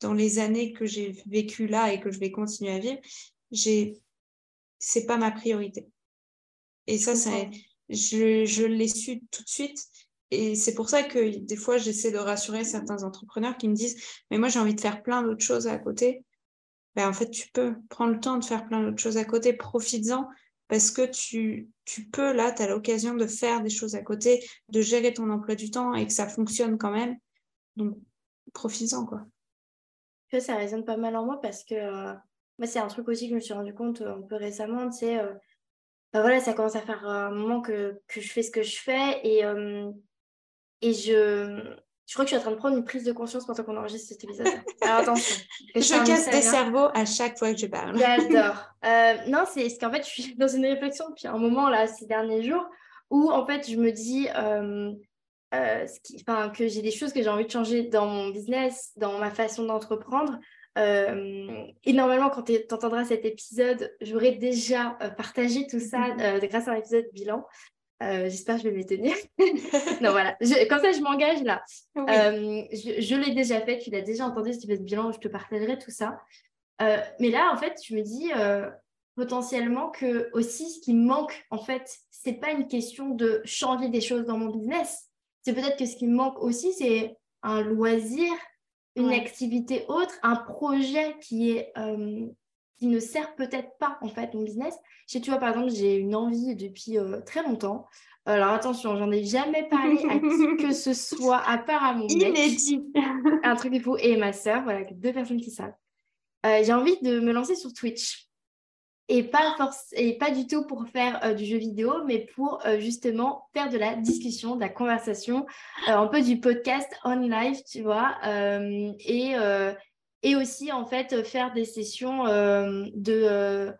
[SPEAKER 2] dans les années que j'ai vécues là et que je vais continuer à vivre, j'ai c'est pas ma priorité. Et ça, c'est je, je l'ai su tout de suite. Et c'est pour ça que des fois, j'essaie de rassurer certains entrepreneurs qui me disent Mais moi, j'ai envie de faire plein d'autres choses à côté. Ben, en fait, tu peux prendre le temps de faire plein d'autres choses à côté, profites-en, parce que tu, tu peux, là, tu as l'occasion de faire des choses à côté, de gérer ton emploi du temps et que ça fonctionne quand même. Donc, profites-en, quoi.
[SPEAKER 1] Ça résonne pas mal en moi parce que euh, moi, c'est un truc aussi que je me suis rendu compte euh, un peu récemment, tu sais, euh, bah voilà, ça commence à faire un moment que, que je fais ce que je fais et, et je, je crois que je suis en train de prendre une prise de conscience pendant qu'on enregistre cet épisode. [LAUGHS] Alors attention.
[SPEAKER 2] Je casse des cerveaux à chaque fois que je parle.
[SPEAKER 1] J'adore. [LAUGHS] Euh, non, c'est qu'en fait, je suis dans une réflexion depuis un moment, là, ces derniers jours, où en fait, je me dis euh, euh, que j'ai des choses que j'ai envie de changer dans mon business, dans ma façon d'entreprendre. et normalement, quand tu entendras cet épisode, j'aurai déjà partagé tout ça [LAUGHS] mm-hmm. grâce à un épisode bilan. Euh, j'espère que je vais m'y tenir. [LAUGHS] non, voilà. comme ça, je m'engage là. Euh, je, l'ai déjà fait. Tu l'as déjà entendu, si tu fais ce bilan, je te partagerai tout ça. Euh, mais là, en fait, je me dis potentiellement que aussi, ce qui me manque, en fait, c'est pas une question de changer des choses dans mon business. C'est peut-être que ce qui me manque aussi, c'est un loisir, une activité autre, un projet qui est qui ne sert peut-être pas en fait mon business. tu vois, par exemple, j'ai une envie depuis euh, très longtemps. Alors attention, j'en ai jamais parlé à qui [LAUGHS] que ce soit, à part à mon
[SPEAKER 2] Inédit.
[SPEAKER 1] Un truc faut et ma sœur, voilà, deux personnes qui savent. Euh, j'ai envie de me lancer sur Twitch. Et pas, et pas du tout pour faire euh, du jeu vidéo, mais pour justement faire de la discussion, de la conversation, un peu du podcast on live, tu vois. et, et aussi en fait faire des sessions euh, de euh,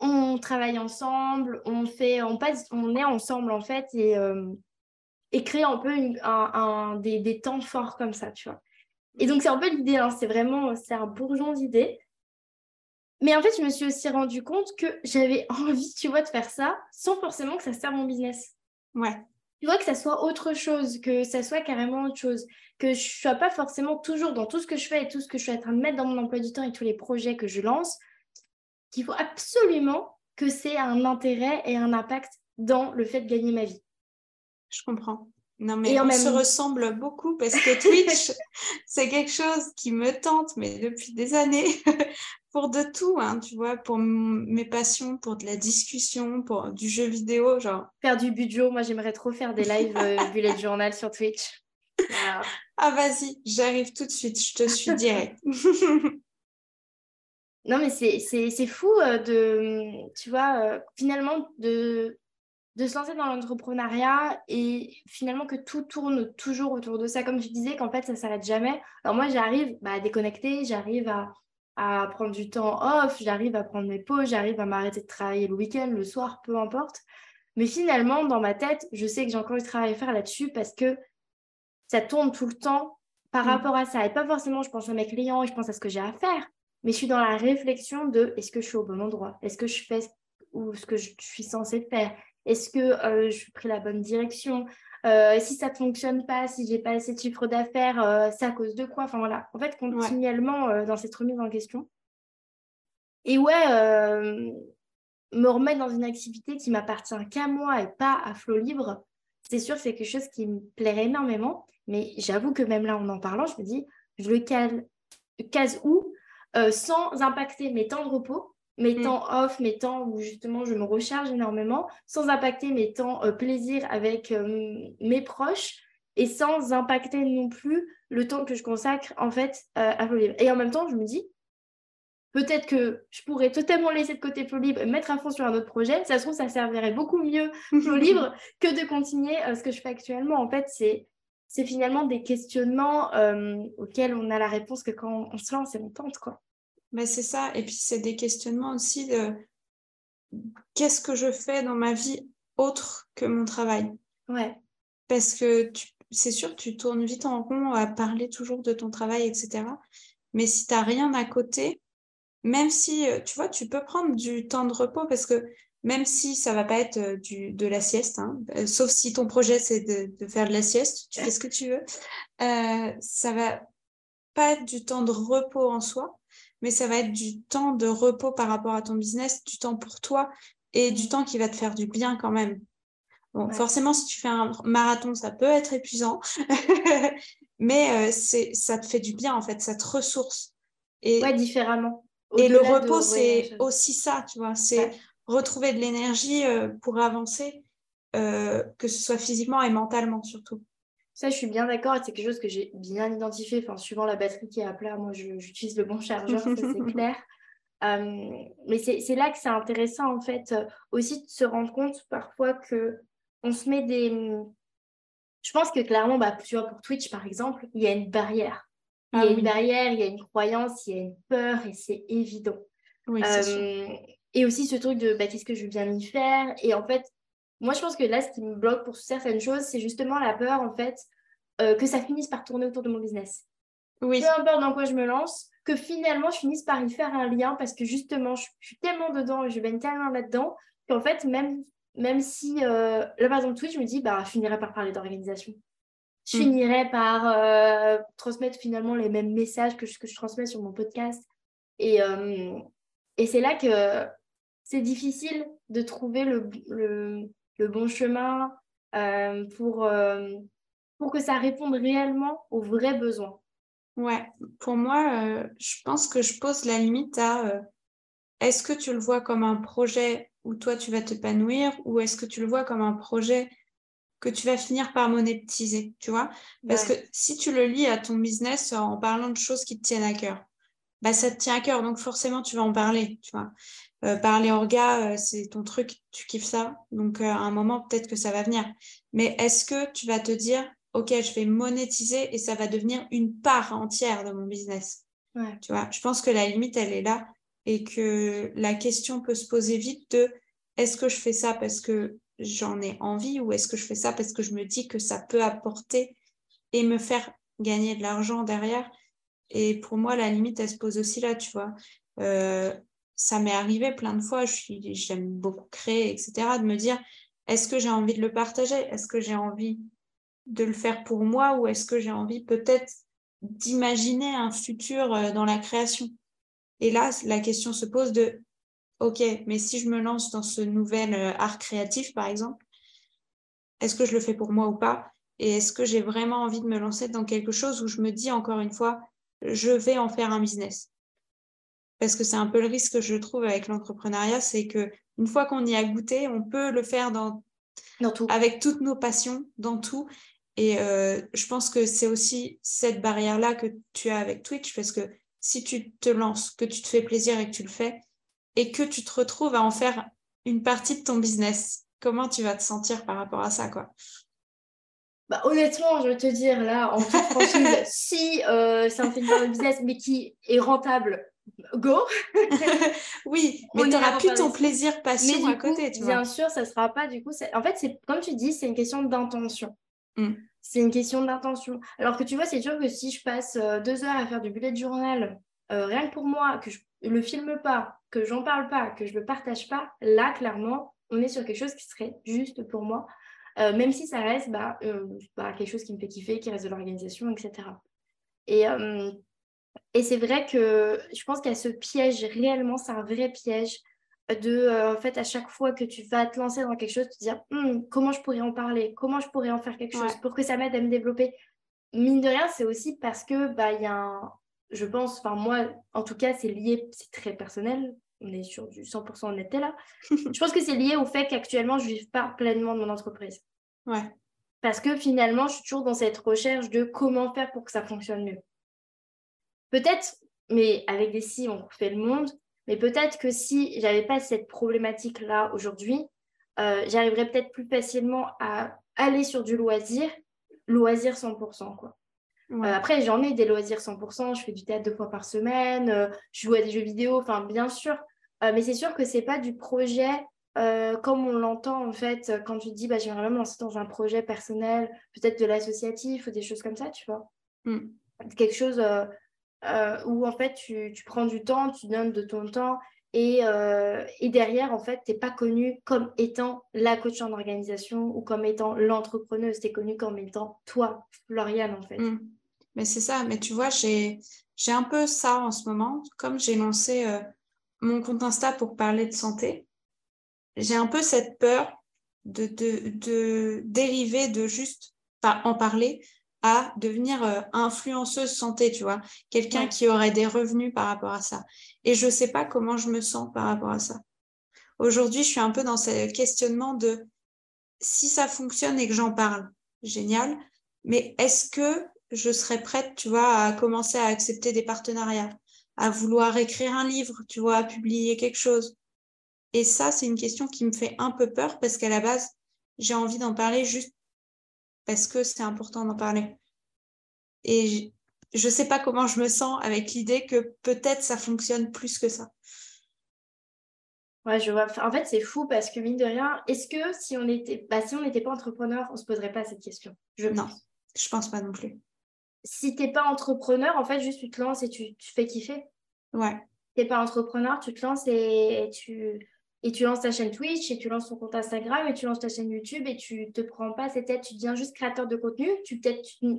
[SPEAKER 1] on travaille ensemble, on fait, on passe, on est ensemble en fait et, euh, et créer un peu un, des, des, temps forts comme ça, tu vois. Et donc c'est un peu l'idée, hein, c'est vraiment, c'est un bourgeon d'idées. Mais en fait, je me suis aussi rendu compte que j'avais [LAUGHS] envie, tu vois, de faire ça sans forcément que ça serve mon business.
[SPEAKER 2] Ouais
[SPEAKER 1] tu vois, que ça soit autre chose, que ça soit carrément autre chose, que je ne sois pas forcément toujours dans tout ce que je fais et tout ce que je suis en train de mettre dans mon emploi du temps et tous les projets que je lance, qu'il faut absolument que c'est un intérêt et un impact dans le fait de gagner ma vie.
[SPEAKER 2] Je comprends. Non, mais on se ressemble beaucoup parce que Twitch, [LAUGHS] c'est quelque chose qui me tente, mais depuis des années, [LAUGHS] pour de tout, hein, tu vois, pour mes passions, pour de la discussion, pour du jeu vidéo, genre.
[SPEAKER 1] Faire du budget, moi j'aimerais trop faire des lives euh, [LAUGHS] bullet journal sur Twitch.
[SPEAKER 2] Ah vas-y, j'arrive tout de suite, je te suis direct.
[SPEAKER 1] non mais c'est fou euh, de, tu vois, euh, finalement de, de se lancer dans l'entrepreneuriat et finalement que tout tourne toujours autour de ça. Comme tu disais, qu'en fait ça s'arrête jamais. Alors moi j'arrive bah, à déconnecter, j'arrive à à prendre du temps off, j'arrive à prendre mes pauses, j'arrive à m'arrêter de travailler le week-end, le soir, peu importe. Mais finalement, dans ma tête, je sais que j'ai encore du travail à faire là-dessus parce que ça tourne tout le temps par mm. rapport à ça. Et pas forcément, je pense à mes clients et je pense à ce que j'ai à faire, mais je suis dans la réflexion de est-ce que je suis au bon endroit? Est-ce que je fais ou ce que je suis censée faire? Est-ce que euh, je suis pris la bonne direction? Euh, si ça ne fonctionne pas, si j'ai pas assez de chiffre d'affaires, euh, c'est à cause de quoi? Enfin voilà, en fait, continuellement dans cette remise en question. Et ouais, me remettre dans une activité qui m'appartient qu'à moi et pas à flot libre, c'est sûr que c'est quelque chose qui me plairait énormément. Mais j'avoue que même là, en en parlant, je me dis, je le cale, case où sans impacter mes temps de repos mes mm. temps off, mes temps où justement je me recharge énormément, sans impacter mes temps euh, plaisir avec euh, mes proches et sans impacter non plus le temps que je consacre en fait euh, à Flow Libre. Et en même temps, je me dis, peut-être que je pourrais totalement laisser de côté Flow Libre et mettre à fond sur un autre projet. Ça se trouve, ça servirait beaucoup mieux [LAUGHS] Flow Libre que de continuer ce que je fais actuellement. En fait, c'est c'est finalement des questionnements auxquels on a la réponse que quand on se lance et on tente, quoi.
[SPEAKER 2] Mais c'est ça. Et puis, c'est des questionnements aussi de qu'est-ce que je fais dans ma vie autre que mon travail?
[SPEAKER 1] Ouais.
[SPEAKER 2] Parce que c'est sûr tu tournes vite en rond à parler toujours de ton travail, etc. Mais si tu n'as rien à côté, même si, euh, tu vois, tu peux prendre du temps de repos parce que même si ça va pas être euh, du, de la sieste, hein, euh, sauf si ton projet c'est de, de, faire de la sieste, tu fais ce que tu veux, euh, ça va pas être du temps de repos en soi, mais ça va être du temps de repos par rapport à ton business, du temps pour toi et du temps qui va te faire du bien quand même. Bon, forcément, si tu fais un marathon, ça peut être épuisant, [LAUGHS] mais euh, c'est, ça te fait du bien en fait, ça te ressource.
[SPEAKER 1] Et, ouais, différemment.
[SPEAKER 2] Et le repos, c'est aussi ça, tu vois, c'est retrouver de l'énergie euh, pour avancer, euh, que ce soit physiquement et mentalement surtout.
[SPEAKER 1] Ça, je suis bien d'accord. C'est quelque chose que j'ai bien identifié. Enfin, suivant la batterie qui est à plat, moi, j'utilise le bon chargeur, ça c'est [LAUGHS] clair. Euh, mais c'est là que c'est intéressant, en fait, aussi de se rendre compte parfois que on se met des. Je pense que clairement, bah, tu vois, pour Twitch, par exemple, il y a une barrière. Il y a ah une barrière, il y a une croyance, il y a une peur et c'est évident.
[SPEAKER 2] Oui, euh,
[SPEAKER 1] et aussi ce truc de bah, qu'est-ce que je viens y faire? Et en fait, moi, je pense que là, ce qui me bloque pour certaines choses, c'est justement la peur, en fait, euh, que ça finisse par tourner autour de mon business. Oui. Peu importe dans quoi je me lance, que finalement, je finisse par y faire un lien parce que justement, je, suis tellement dedans et je baigne tellement là-dedans qu'en fait, même, même si, euh, là, par exemple, Twitch, je me dis, bah, je finirais par parler d'organisation. Je mm. finirais par euh, transmettre finalement les mêmes messages que je, que je transmets sur mon podcast. Et, et c'est là que c'est difficile de trouver le, le, bon chemin euh, pour, euh, pour que ça réponde réellement aux vrais besoins.
[SPEAKER 2] Ouais, pour moi, euh, je pense que je pose la limite à est-ce que tu le vois comme un projet où toi tu vas t'épanouir ou est-ce que tu le vois comme un projet que tu vas finir par monétiser, tu vois? Parce que si tu le lis à ton business en parlant de choses qui te tiennent à cœur, bah, ça te tient à cœur, donc forcément tu vas en parler, tu vois. Euh, parler orga, euh, c'est ton truc, tu kiffes ça. Donc, euh, à un moment, peut-être que ça va venir. Mais est-ce que tu vas te dire, OK, je vais monétiser et ça va devenir une part entière de mon business? Tu vois, je pense que la limite, elle est là et que la question peut se poser vite de est-ce que je fais ça parce que j'en ai envie ou est-ce que je fais ça parce que je me dis que ça peut apporter et me faire gagner de l'argent derrière? Et pour moi, la limite, elle se pose aussi là, tu vois. Ça m'est arrivé plein de fois, j'aime beaucoup créer, etc., de me dire, est-ce que j'ai envie de le partager? Est-ce que j'ai envie de le faire pour moi? Ou est-ce que j'ai envie peut-être d'imaginer un futur euh, dans la création? Et là, la question se pose de, OK, mais si je me lance dans ce nouvel euh, art créatif, par exemple, est-ce que je le fais pour moi ou pas? Et est-ce que j'ai vraiment envie de me lancer dans quelque chose où je me dis, encore une fois, je vais en faire un business parce que c'est un peu le risque que je trouve avec l'entrepreneuriat, c'est que une fois qu'on y a goûté, on peut le faire dans,
[SPEAKER 1] tout.
[SPEAKER 2] avec toutes nos passions, dans tout. Et euh, je pense que c'est aussi cette barrière-là que tu as avec Twitch, parce que si tu te lances, que tu te fais plaisir et que tu le fais, et que tu te retrouves à en faire une partie de ton business, comment tu vas te sentir par rapport à ça, quoi?
[SPEAKER 1] Bah, honnêtement, je vais te dire là, en toute franchise, [LAUGHS] si euh, c'est un film de business mais qui est rentable go. [LAUGHS]
[SPEAKER 2] oui, mais tu n'auras plus ton plaisir passion à côté, tu
[SPEAKER 1] Bien sûr, ça sera pas du coup. En fait, c'est comme tu dis, c'est une question d'intention. Mm. C'est une question d'intention. Alors que tu vois, c'est sûr que si je passe euh, deux heures à faire du bullet journal, euh, rien que pour moi, que je le filme pas, que j'en parle pas, que je le partage pas, là, clairement, on est sur quelque chose qui serait juste pour moi. Euh, même si ça reste bah, bah, quelque chose qui me fait kiffer, qui reste de l'organisation, etc. Et et c'est vrai que je pense qu'il y a ce piège, réellement, c'est un vrai piège de, euh, en fait, à chaque fois que tu vas te lancer dans quelque chose, te dire «Hmm, comment je pourrais en parler, comment je pourrais en faire quelque chose pour que ça m'aide à me développer? Mine de rien, c'est aussi parce que, bah, il y a un, je pense, enfin, moi, en tout cas, c'est lié, c'est très personnel. On est sur du 100% honnêteté là. je pense que c'est lié au fait qu'actuellement, je ne vive pas pleinement de mon entreprise.
[SPEAKER 2] Ouais.
[SPEAKER 1] Parce que finalement, je suis toujours dans cette recherche de comment faire pour que ça fonctionne mieux. Peut-être, mais avec des si, on fait le monde, mais peut-être que si j'avais pas cette problématique-là aujourd'hui, euh, j'arriverais peut-être plus facilement à aller sur du loisir, loisir 100%. Quoi. Euh, après, j'en ai des loisirs 100%, je fais du théâtre deux fois par semaine, euh, je joue à des jeux vidéo, enfin bien sûr, mais c'est sûr que c'est pas du projet euh, comme on l'entend en fait quand tu te dis bah, j'aimerais même lancer dans un projet personnel, peut-être de l'associatif ou des choses comme ça, tu vois. Mm. Quelque chose euh, euh, où en fait tu, tu, prends du temps, tu donnes de ton temps et, et derrière en fait tu n'es pas connu comme étant la coach en organisation ou comme étant l'entrepreneuse, tu es connu comme étant toi, Floriane en fait. Mm.
[SPEAKER 2] Mais c'est ça, mais tu vois, j'ai un peu ça en ce moment, comme j'ai lancé mon compte Insta pour parler de santé. J'ai un peu cette peur de, de, dériver de juste en parler à devenir euh, influenceuse santé, tu vois, quelqu'un qui aurait des revenus par rapport à ça. Et je ne sais pas comment je me sens par rapport à ça. Aujourd'hui, je suis un peu dans ce questionnement de si ça fonctionne et que j'en parle, génial, mais est-ce que je serais prête, tu vois, à commencer à accepter des partenariats, à vouloir écrire un livre, tu vois, à publier quelque chose et ça, c'est une question qui me fait un peu peur parce qu'à la base, j'ai envie d'en parler juste parce que c'est important d'en parler. Et je ne sais pas comment je me sens avec l'idée que peut-être ça fonctionne plus que ça.
[SPEAKER 1] Ouais, je vois. En fait, c'est fou parce que mine de rien, est-ce que si on était, bah, si on n'était pas entrepreneur, on se poserait pas cette question
[SPEAKER 2] je Non, je pense pas non plus.
[SPEAKER 1] Si tu n'es pas entrepreneur, en fait, juste tu te lances et tu, tu fais kiffer.
[SPEAKER 2] Ouais.
[SPEAKER 1] n'es pas entrepreneur, tu te lances et tu et tu lances ta chaîne Twitch et tu lances ton compte Instagram et tu lances ta chaîne YouTube et tu te prends pas cette tête, tu deviens juste créateur de contenu. Tu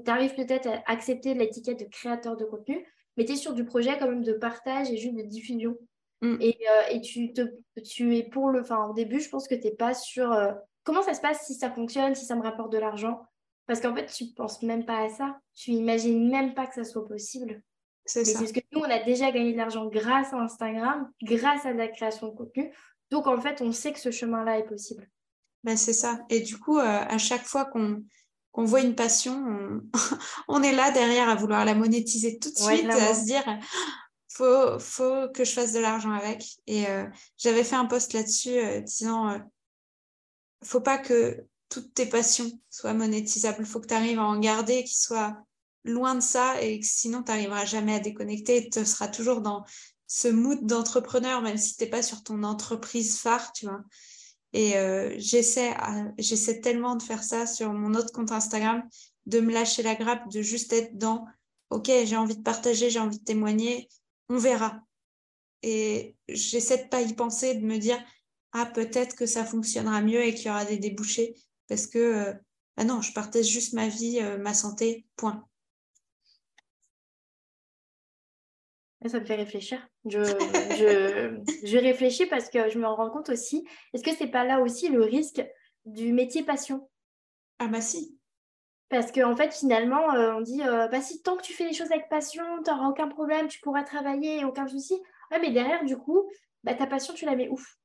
[SPEAKER 1] arrives peut-être à accepter l'étiquette de créateur de contenu, mais tu es sur du projet quand même de partage et juste de diffusion. Mm. Et, euh, et tu, te, tu es pour le. Enfin, au début, je pense que tu n'es pas sur. Euh, comment ça se passe si ça fonctionne, si ça me rapporte de l'argent? Parce qu'en fait, tu penses même pas à ça. Tu imagines même pas que ça soit possible. C'est ça. Parce que nous, on a déjà gagné de l'argent grâce à Instagram, grâce à la création de contenu. Donc, en fait, on sait que ce chemin-là est possible.
[SPEAKER 2] Ben, c'est ça. Et du coup, euh, à chaque fois qu'on voit une passion, [LAUGHS] on... est là derrière à vouloir la monétiser tout de suite, à se dire faut, faut que je fasse de l'argent avec. Et euh, j'avais fait un post là-dessus euh, disant faut pas que toutes tes passions soient monétisables. Il faut que tu arrives à en garder, qui soient loin de ça, et sinon, tu n'arriveras jamais à déconnecter. Tu seras toujours dans ce mood d'entrepreneur, même si tu n'es pas sur ton entreprise phare, tu vois. Et euh, j'essaie, j'essaie tellement de faire ça sur mon autre compte Instagram, de me lâcher la grappe, de juste être dans OK, j'ai envie de partager, j'ai envie de témoigner, on verra. Et j'essaie de pas y penser, de me dire ah peut-être que ça fonctionnera mieux et qu'il y aura des débouchés parce que euh, ah non, je partage juste ma vie, euh, ma santé, point.
[SPEAKER 1] Ça me fait réfléchir. Je, je, [LAUGHS] je, réfléchis parce que je me rends compte aussi, est-ce que c'est pas là aussi le risque du métier passion?
[SPEAKER 2] Ah bah si.
[SPEAKER 1] Parce qu'en en fait, finalement, euh, on dit, bah si tant que tu fais les choses avec passion, tu n'auras aucun problème, tu pourras travailler, aucun souci. Ouais, mais derrière, du coup, bah, ta passion, tu la mets ouf.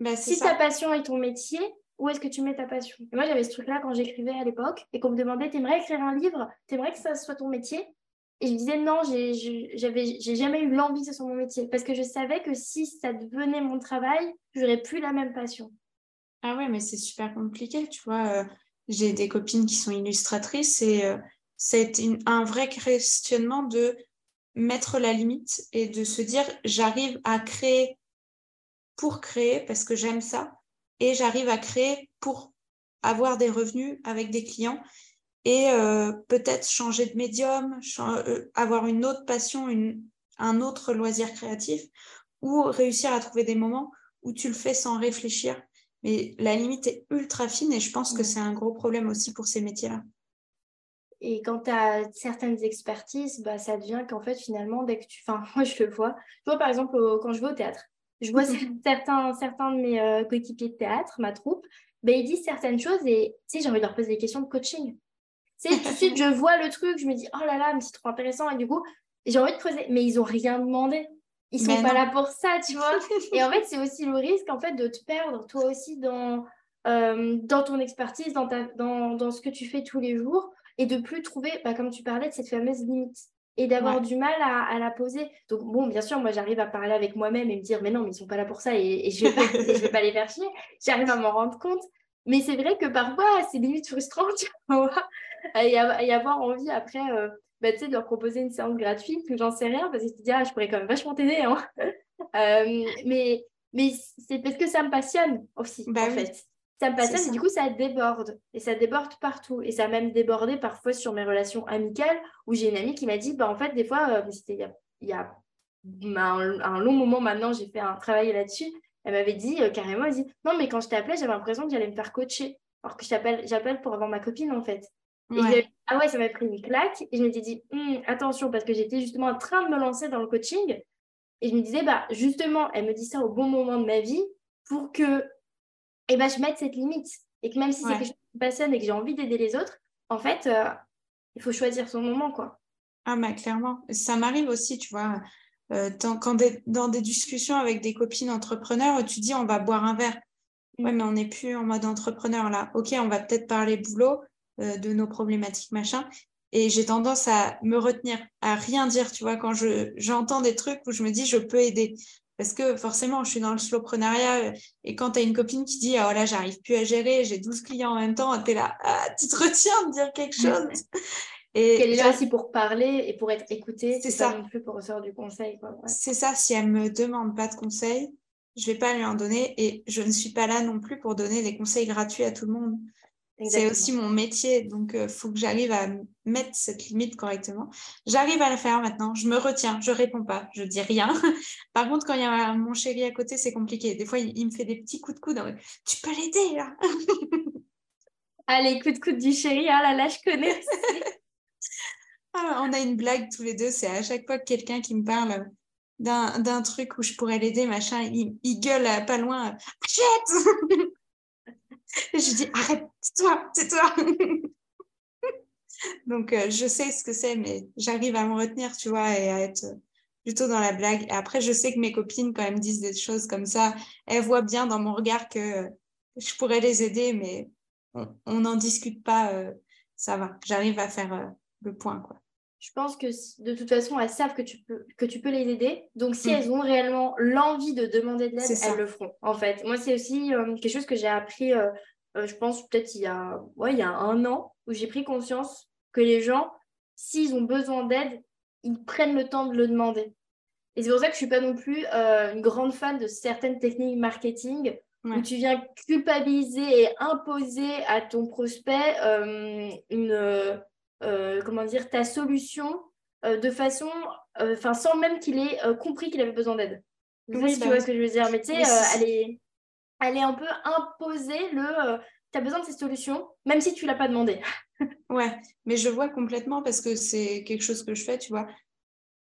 [SPEAKER 1] Bah, si ta passion est ton métier, où est-ce que tu mets ta passion? Moi, j'avais ce truc-là quand j'écrivais à l'époque et qu'on me demandait, t'aimerais écrire un livre? T'aimerais que ça soit ton métier? Et je disais non, j'ai jamais eu l'envie que ce soit mon métier. Parce que je savais que si ça devenait mon travail, j'aurais plus la même passion.
[SPEAKER 2] Ah ouais, mais c'est super compliqué, tu vois. Euh, j'ai des copines qui sont illustratrices et euh, c'est un vrai questionnement de mettre la limite et de se dire j'arrive à créer pour créer parce que j'aime ça et j'arrive à créer pour avoir des revenus avec des clients et euh, peut-être changer de médium, euh, avoir une autre passion, une, un autre loisir créatif, ou réussir à trouver des moments où tu le fais sans réfléchir. Mais la limite est ultra fine et je pense que c'est un gros problème aussi pour ces métiers-là.
[SPEAKER 1] Et quand tu as certaines expertises, bah, ça devient qu'en fait, finalement, dès que tu. Enfin, [LAUGHS] moi, je le vois. Je vois, par exemple, quand je vais au théâtre, je vois [LAUGHS] certains, certains de mes euh, coéquipiers de théâtre, ma troupe, bah, ils disent certaines choses et tu sais, j'ai envie de leur poser des questions de coaching. Tu sais, tout de suite, [LAUGHS] je vois le truc, je me dis, oh là là, mais c'est trop intéressant. Et du coup, j'ai envie de creuser. Mais ils n'ont rien demandé. Ils sont pas là pour ça, tu vois. [LAUGHS] et en fait, c'est aussi le risque, en fait, de te perdre, toi aussi, dans, euh, dans ton expertise, dans, ta, dans, dans, ce que tu fais tous les jours, et de plus trouver, bah, comme tu parlais, de cette fameuse limite et d'avoir du mal à, à, la poser. Donc, bon, bien sûr, moi, j'arrive à parler avec moi-même et me dire, mais non, mais ils sont pas là pour ça et, je vais, [LAUGHS] je vais pas les faire chier. J'arrive à m'en rendre compte. Mais c'est vrai que parfois, c'est limite frustrant, [LAUGHS] tu vois, et, avoir envie après euh, bah, de leur proposer une séance gratuite ou j'en sais rien, parce que tu te dis, ah, je pourrais quand même vachement t'aider. Hein. [LAUGHS] Euh, mais Mais c'est parce que ça me passionne aussi,
[SPEAKER 2] Bah
[SPEAKER 1] en
[SPEAKER 2] oui.
[SPEAKER 1] fait. Ça me passionne et
[SPEAKER 2] ça.
[SPEAKER 1] du coup, ça déborde. Et ça déborde partout. Et ça a même débordé parfois sur mes relations amicales où j'ai une amie qui m'a dit, bah, en fait, des fois, euh, c'était il y a, il y a un, un long moment maintenant, j'ai fait un travail là-dessus. Elle m'avait dit euh, carrément, elle dit, non, mais quand je t'appelais, j'avais l'impression que j'allais me faire coacher. Alors que je t'appelle- j'appelle pour avoir ma copine, en fait. Et
[SPEAKER 2] Ouais.
[SPEAKER 1] ah ouais, ça m'a pris une claque. Et je m'étais dit, Hum, attention, parce que j'étais justement en train de me lancer dans le coaching. Et je me disais, bah, justement, elle me dit ça au bon moment de ma vie pour que eh ben, je mette cette limite. Et que même si c'est quelque chose qui me passionne et que j'ai envie d'aider les autres, en fait, euh, il faut choisir son moment, quoi.
[SPEAKER 2] Ah, bah, clairement. Ça m'arrive aussi, tu vois, euh, dans, quand des- dans des discussions avec des copines entrepreneurs, tu dis on va boire un verre. Ouais, mais on n'est plus en mode entrepreneur là. Ok, on va peut-être parler boulot, euh, de nos problématiques, machin. Et j'ai tendance à me retenir, à rien dire, tu vois, quand je, j'entends des trucs où je me dis je peux aider. Parce que forcément, je suis dans le slowpreneuriat euh, et quand tu as une copine qui dit ah là, j'arrive plus à gérer, j'ai 12 clients en même temps, tu es là, ah, tu te retiens de dire quelque chose. Et
[SPEAKER 1] Qu'elle est là aussi pour parler et pour être écoutée,
[SPEAKER 2] C'est
[SPEAKER 1] c'est pas
[SPEAKER 2] ça.
[SPEAKER 1] non plus pour recevoir du conseil. Ouais.
[SPEAKER 2] C'est ça, si elle me demande pas de conseils, je vais pas lui en donner et je ne suis pas là non plus pour donner des conseils gratuits à tout le monde. C'est aussi mon métier, donc il faut que j'arrive à mettre cette limite correctement. J'arrive à le faire maintenant, je me retiens, je réponds pas, je dis rien. [LAUGHS] Par contre, quand il y a mon chéri à côté, c'est compliqué. Des fois, il, il me fait des petits coups de coude. en Tu peux l'aider là [LAUGHS]
[SPEAKER 1] Allez, coup de coude du chéri, ah là là, je connais. [LAUGHS]
[SPEAKER 2] Ah, On a une blague tous les deux, c'est à chaque fois que quelqu'un qui me parle d'un d'un truc où je pourrais l'aider, machin, il, il gueule à pas loin, achète [LAUGHS] Je dis, arrête, tais-toi, tais-toi [LAUGHS] Donc, euh, je sais ce que c'est, mais j'arrive à me retenir, tu vois, et à être plutôt dans la blague. Et après, je sais que mes copines, quand elles me disent des choses comme ça, elles voient bien dans mon regard que je pourrais les aider, mais on n'en discute pas, euh, ça va. J'arrive à faire euh, le point, quoi.
[SPEAKER 1] Je pense que de toute façon, elles savent que tu peux, que tu peux les aider. Donc, si
[SPEAKER 2] Mm.
[SPEAKER 1] elles ont réellement l'envie de demander de l'aide, elles le feront, en fait. Moi, c'est aussi euh, quelque chose que j'ai appris, euh, euh, je pense, peut-être il, y a- ouais, il y a un an, où j'ai pris conscience que les gens, s'ils ont besoin d'aide, ils prennent le temps de le demander. Et c'est pour ça que je suis pas non plus une grande fan de certaines techniques marketing
[SPEAKER 2] Ouais.
[SPEAKER 1] où tu viens culpabiliser et imposer à ton prospect une, comment dire, ta solution euh, de façon, euh, enfin, sans même qu'il ait euh, compris qu'il avait besoin d'aide.
[SPEAKER 2] Oui,
[SPEAKER 1] si
[SPEAKER 2] bah
[SPEAKER 1] tu vois ce que je veux dire, mais tu sais,
[SPEAKER 2] Oui, si,
[SPEAKER 1] euh,
[SPEAKER 2] si.
[SPEAKER 1] elle, est, elle est un peu imposée le tu as besoin de cette solution, même si tu l'as pas demandé. [LAUGHS]
[SPEAKER 2] Ouais, mais je vois complètement parce que c'est quelque chose que je fais, tu vois.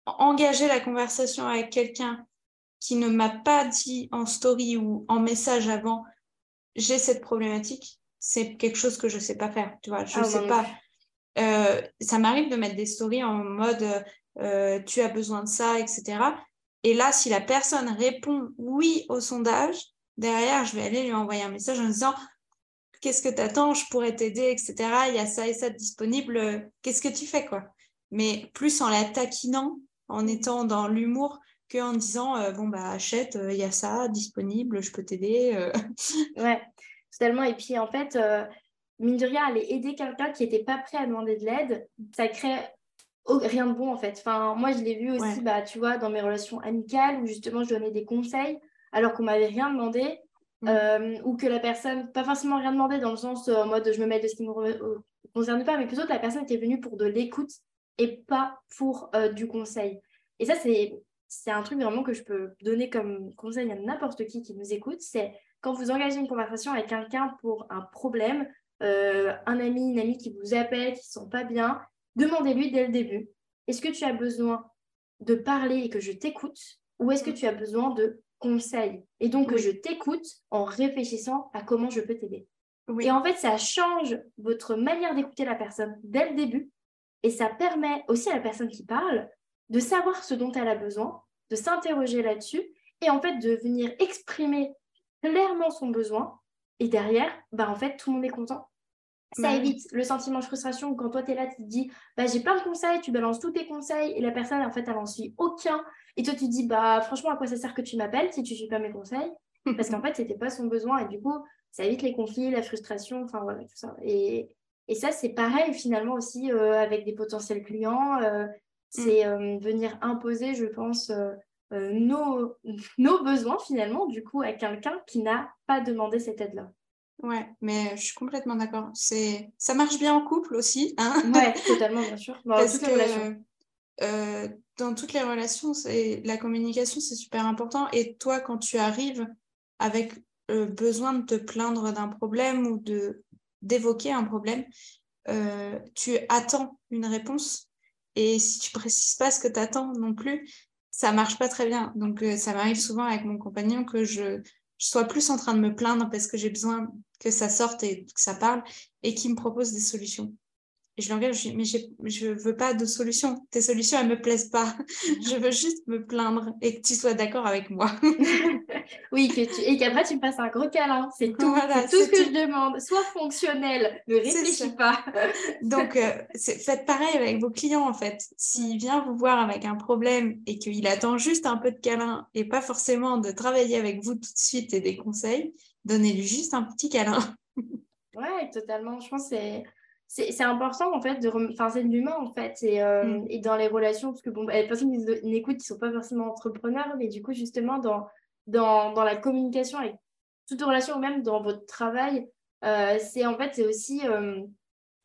[SPEAKER 2] Engager la conversation avec quelqu'un qui ne m'a pas dit en story ou en message avant, j'ai cette problématique, c'est quelque chose que je sais pas faire, tu vois. Je
[SPEAKER 1] Ah,
[SPEAKER 2] sais
[SPEAKER 1] non
[SPEAKER 2] pas. Euh, ça m'arrive de mettre des stories en mode euh, tu as besoin de ça, etc. Et là, si la personne répond oui au sondage, derrière, je vais aller lui envoyer un message en disant qu'est-ce que tu attends, je pourrais t'aider, etc. Il y a ça et ça disponible, qu'est-ce que tu fais, quoi? Mais plus en la taquinant, en étant dans l'humour, qu'en disant euh, bon, bah achète, il y a ça disponible, je peux t'aider. euh.
[SPEAKER 1] Ouais, totalement. Et puis, en fait, mine de rien, aller aider quelqu'un qui n'était pas prêt à demander de l'aide, ça crée rien de bon, en fait. Enfin, moi, je l'ai vu aussi,
[SPEAKER 2] Ouais.
[SPEAKER 1] bah, tu vois, dans mes relations amicales, où justement, je donnais des conseils alors qu'on m'avait rien demandé.
[SPEAKER 2] Mm.
[SPEAKER 1] euh, ou que la personne, pas forcément rien demandé dans le sens euh, en mode je me mêle de ce qui ne me euh, concerne pas, mais plutôt que la personne était venue pour de l'écoute et pas pour euh, du conseil. Et ça, c'est c'est un truc vraiment que je peux donner comme conseil à n'importe qui qui nous écoute, c'est quand vous engagez une conversation avec quelqu'un pour un problème, euh, un ami, une amie qui vous appelle, qui ne sont pas bien, demandez-lui dès le début, est-ce que tu as besoin de parler et que je t'écoute ou est-ce que tu as besoin de conseils Et donc que je t'écoute en réfléchissant à comment je peux t'aider.
[SPEAKER 2] Oui.
[SPEAKER 1] Et en fait, ça change votre manière d'écouter la personne dès le début et ça permet aussi à la personne qui parle de savoir ce dont elle a besoin, de s'interroger là-dessus et en fait de venir exprimer clairement son besoin. Et derrière, bah, en fait, tout le monde est content. Ça
[SPEAKER 2] Bah
[SPEAKER 1] évite le sentiment de frustration quand toi, tu es là, tu te dis, bah, j'ai plein de conseils, tu balances tous tes conseils et la personne, en fait, elle en suit aucun. Et toi, tu te dis, bah, franchement, à quoi ça sert que tu m'appelles si tu ne suis pas mes conseils? Parce qu'en [LAUGHS] fait, ce n'était pas son besoin. Et du coup, ça évite les conflits, la frustration, enfin voilà, tout ça. Et, et ça, c'est pareil finalement aussi euh, avec des potentiels clients. euh, c'est euh, venir imposer, je pense, euh, nos, [LAUGHS] nos besoins finalement, du coup, à quelqu'un qui n'a pas demandé cette aide-là.
[SPEAKER 2] Ouais, mais je suis complètement d'accord. C'est, ça marche bien en couple aussi, hein
[SPEAKER 1] Ouais, [LAUGHS] totalement, bien sûr. Dans
[SPEAKER 2] Parce
[SPEAKER 1] toutes
[SPEAKER 2] que
[SPEAKER 1] les relations.
[SPEAKER 2] euh, dans toutes les relations, la communication, c'est super important. Et toi, quand tu arrives avec le besoin de te plaindre d'un problème ou de d'évoquer un problème, euh, tu attends une réponse. Et si tu précises pas ce que tu attends non plus, ça marche pas très bien. Donc, euh, ça m'arrive souvent avec mon compagnon que je, je sois plus en train de me plaindre parce que j'ai besoin que ça sorte et que ça parle et qu'il me propose des solutions. Et je l'engage, je dis, mais je veux pas de solution. Tes solutions, elles me plaisent pas. [LAUGHS] je veux juste me plaindre et que tu sois d'accord avec moi. [LAUGHS]
[SPEAKER 1] oui, que tu... et qu'après, tu me fasses un gros câlin. C'est tout, voilà, tout ce que je demande. Sois fonctionnel, ne réfléchis pas. [LAUGHS]
[SPEAKER 2] Donc, euh, faites pareil avec vos clients, en fait. S'il vient vous voir avec un problème et qu'il attend juste un peu de câlin et pas forcément de travailler avec vous tout de suite et des conseils, donnez-lui juste un petit câlin.
[SPEAKER 1] ouais, totalement. Je pense que c'est c'est important en fait de enfin c'est de l'humain en fait et, euh, mm. et, dans les relations parce que bon les personnes qui n'écoutent qui sont pas forcément entrepreneurs mais du coup justement dans dans, dans la communication avec toute relation ou même dans votre travail euh, c'est en fait c'est aussi euh,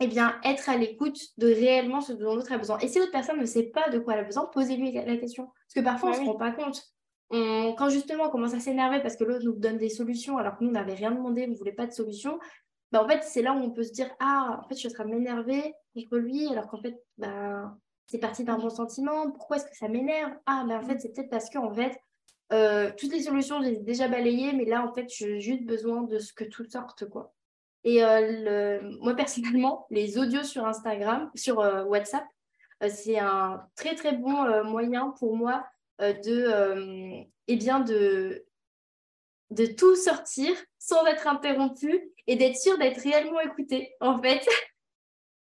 [SPEAKER 1] eh bien être à l'écoute de réellement ce dont l'autre a besoin. Et si l'autre personne ne sait pas de quoi elle a besoin posez-lui la question. Parce que parfois on ne se rend pas compte. On, quand justement on commence à s'énerver parce que l'autre nous donne des solutions alors que nous n'avait rien demandé on ne voulait pas de solution bah, en fait, c'est là où on peut se dire Ah, en fait, je suis en train de m'énerver contre lui, alors qu'en fait, bah, c'est parti d'un bon sentiment. Pourquoi est-ce que ça m'énerve? Ah, bah, en fait, c'est peut-être parce que, en fait, euh, toutes les solutions, j'ai déjà balayées, mais là, en fait, j'ai juste besoin de ce que tout sorte, quoi. Et euh, le... moi, personnellement, [LAUGHS] les audios sur Instagram, sur euh, WhatsApp, c'est un très, très bon moyen pour moi de, eh bien, de, de tout sortir sans être interrompu et d'être sûr d'être réellement écouté, en fait.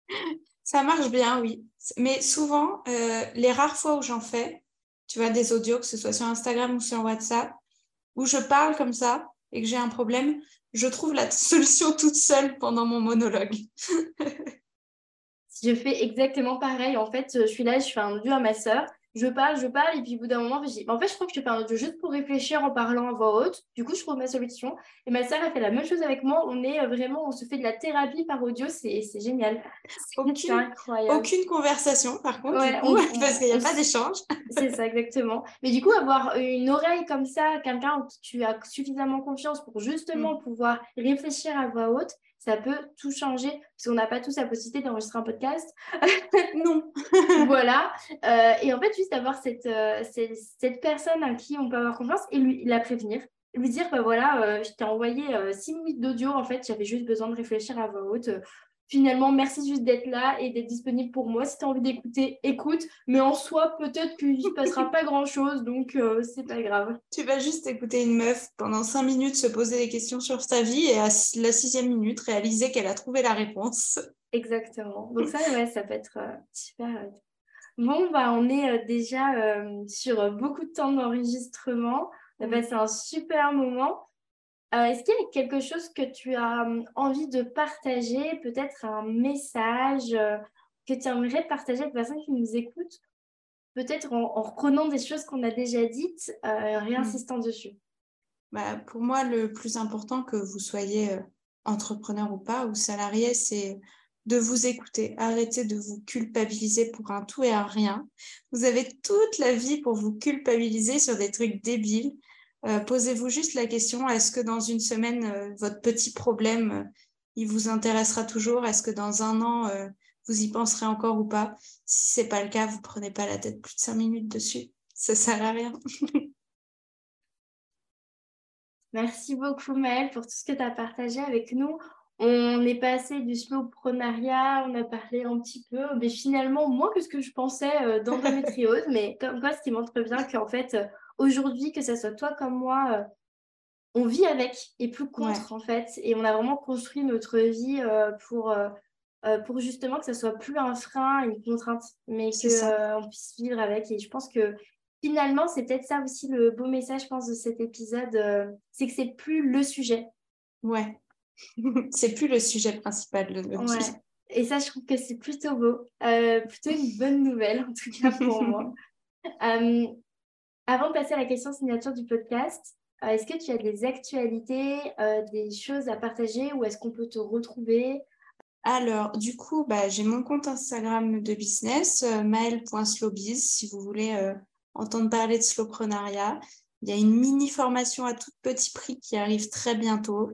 [SPEAKER 1] [LAUGHS]
[SPEAKER 2] Ça marche bien, oui. Mais souvent, euh, les rares fois où j'en fais, tu vois, des audios, que ce soit sur Instagram ou sur WhatsApp, où je parle comme ça et que j'ai un problème, je trouve la [LAUGHS] solution toute seule pendant mon monologue. [LAUGHS]
[SPEAKER 1] je fais exactement pareil. En fait, je suis là, je fais un audio à ma sœur je parle, je parle, et puis au bout d'un moment, je dis, en fait, je crois que je fais un audio juste pour réfléchir en parlant à voix haute. Du coup, je trouve ma solution. Et ma sœur, a fait la même chose avec moi. On est euh, vraiment, on se fait de la thérapie par audio, c'est génial.
[SPEAKER 2] Aucune, incroyable. Aucune conversation, par contre, [LAUGHS] parce qu'il n'y a pas d'échange. [LAUGHS]
[SPEAKER 1] c'est ça, exactement. Mais du coup, avoir une oreille comme ça, quelqu'un en qui tu as suffisamment confiance pour justement mm. pouvoir réfléchir à voix haute, ça peut tout changer parce qu'on n'a pas tous la possibilité d'enregistrer un podcast. [LAUGHS]
[SPEAKER 2] non. [LAUGHS]
[SPEAKER 1] voilà. Euh, et en fait, juste avoir cette, euh, cette, cette, personne à qui on peut avoir confiance et lui la prévenir. Lui dire, bah voilà, euh, je t'ai envoyé six minutes d'audio, en fait, j'avais juste besoin de réfléchir à voix haute finalement, merci juste d'être là et d'être disponible pour moi. Si tu as envie d'écouter, écoute. Mais en soi, peut-être qu'il ne se passera [LAUGHS] pas grand-chose, donc euh, c'est pas grave.
[SPEAKER 2] Tu vas juste écouter une meuf pendant cinq minutes se poser des questions sur sa vie et à la sixième minute réaliser qu'elle a trouvé la réponse.
[SPEAKER 1] Exactement. Donc ça, [LAUGHS] ouais, ça peut être euh, super. Bon, bah, on est euh, déjà sur beaucoup de temps d'enregistrement. On a passé un super moment. Euh, est-ce qu'il y a quelque chose que tu as hum, envie de partager, peut-être un message euh, que tu aimerais partager avec les personnes qui nous écoutent, peut-être en, reprenant des choses qu'on a déjà dites, euh, réinsistant mmh. dessus?
[SPEAKER 2] Bah, Pour moi, le plus important, que vous soyez entrepreneur ou pas, ou salarié, c'est de vous écouter. Arrêtez de vous culpabiliser pour un tout et un rien. Vous avez toute la vie pour vous culpabiliser sur des trucs débiles. Euh, posez-vous juste la question, est-ce que dans une semaine, euh, votre petit problème, euh, il vous intéressera toujours? Est-ce que dans un an, vous y penserez encore ou pas? Si ce n'est pas le cas, vous prenez pas la tête plus de cinq minutes dessus. Ça sert à rien. [LAUGHS]
[SPEAKER 1] Merci beaucoup Maëlle pour tout ce que tu as partagé avec nous. On est passé du slowprenariat, on a parlé un petit peu, mais finalement moins que ce que je pensais d'endométriose, [LAUGHS] mais comme quoi, ce qui montre bien qu'en fait, aujourd'hui, que ce soit toi comme moi, euh, on vit avec et plus contre en fait. Et on a vraiment construit notre vie euh, pour, euh, pour justement que ce soit plus un frein, une contrainte, mais qu'on puisse vivre avec. Et je pense que finalement, c'est peut-être ça aussi le beau message, je pense, de cet épisode, c'est que c'est plus le sujet.
[SPEAKER 2] Ouais, [LAUGHS] c'est plus le sujet principal. Le,
[SPEAKER 1] ouais. Et ça, je trouve que c'est plutôt beau, plutôt une bonne nouvelle en tout cas pour moi. [LAUGHS] Avant de passer à la question signature du podcast, euh, est-ce que tu as des actualités, euh, des choses à partager ou est-ce qu'on peut te retrouver?
[SPEAKER 2] Alors, du coup, bah, j'ai mon compte Instagram de business, euh, maël.slowbiz, si vous voulez entendre parler de slowprenariat. Il y a une mini formation à tout petit prix qui arrive très bientôt.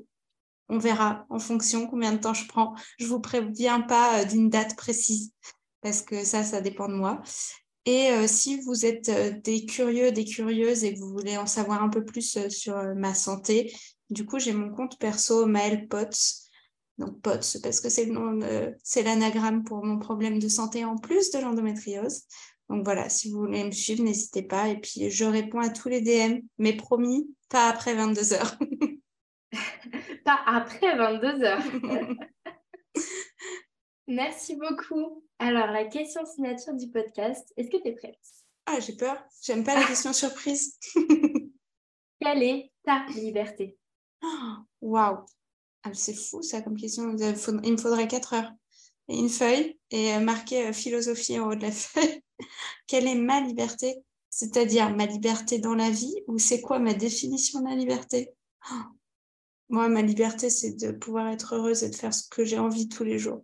[SPEAKER 2] On verra en fonction combien de temps je prends. Je ne vous préviens pas d'une date précise parce que ça, ça dépend de moi. Et euh, si vous êtes euh, des curieux, des curieuses et que vous voulez en savoir un peu plus euh, sur ma santé, du coup, j'ai mon compte perso Maël Potts. Donc Potts parce que c'est le nom, c'est l'anagramme pour mon problème de santé en plus de l'endométriose. Donc voilà, si vous voulez me suivre, n'hésitez pas. Et puis je réponds à tous les DM, mais promis, pas après 22 heures. [LAUGHS]
[SPEAKER 1] pas après 22 heures. [LAUGHS] Merci beaucoup. Alors, la question signature du podcast, est-ce que tu es prête?
[SPEAKER 2] Ah, j'ai peur. J'aime pas les [LAUGHS] questions surprises.
[SPEAKER 1] Quelle est ta liberté?
[SPEAKER 2] Waouh ah, C'est fou ça comme question. Il me faudrait 4 heures. Et une feuille et euh, marquer euh, philosophie en haut de la [LAUGHS] feuille. Quelle est ma liberté? C'est-à-dire ma liberté dans la vie ou c'est quoi ma définition de la liberté? Moi, ma liberté, c'est de pouvoir être heureuse et de faire ce que j'ai envie tous les jours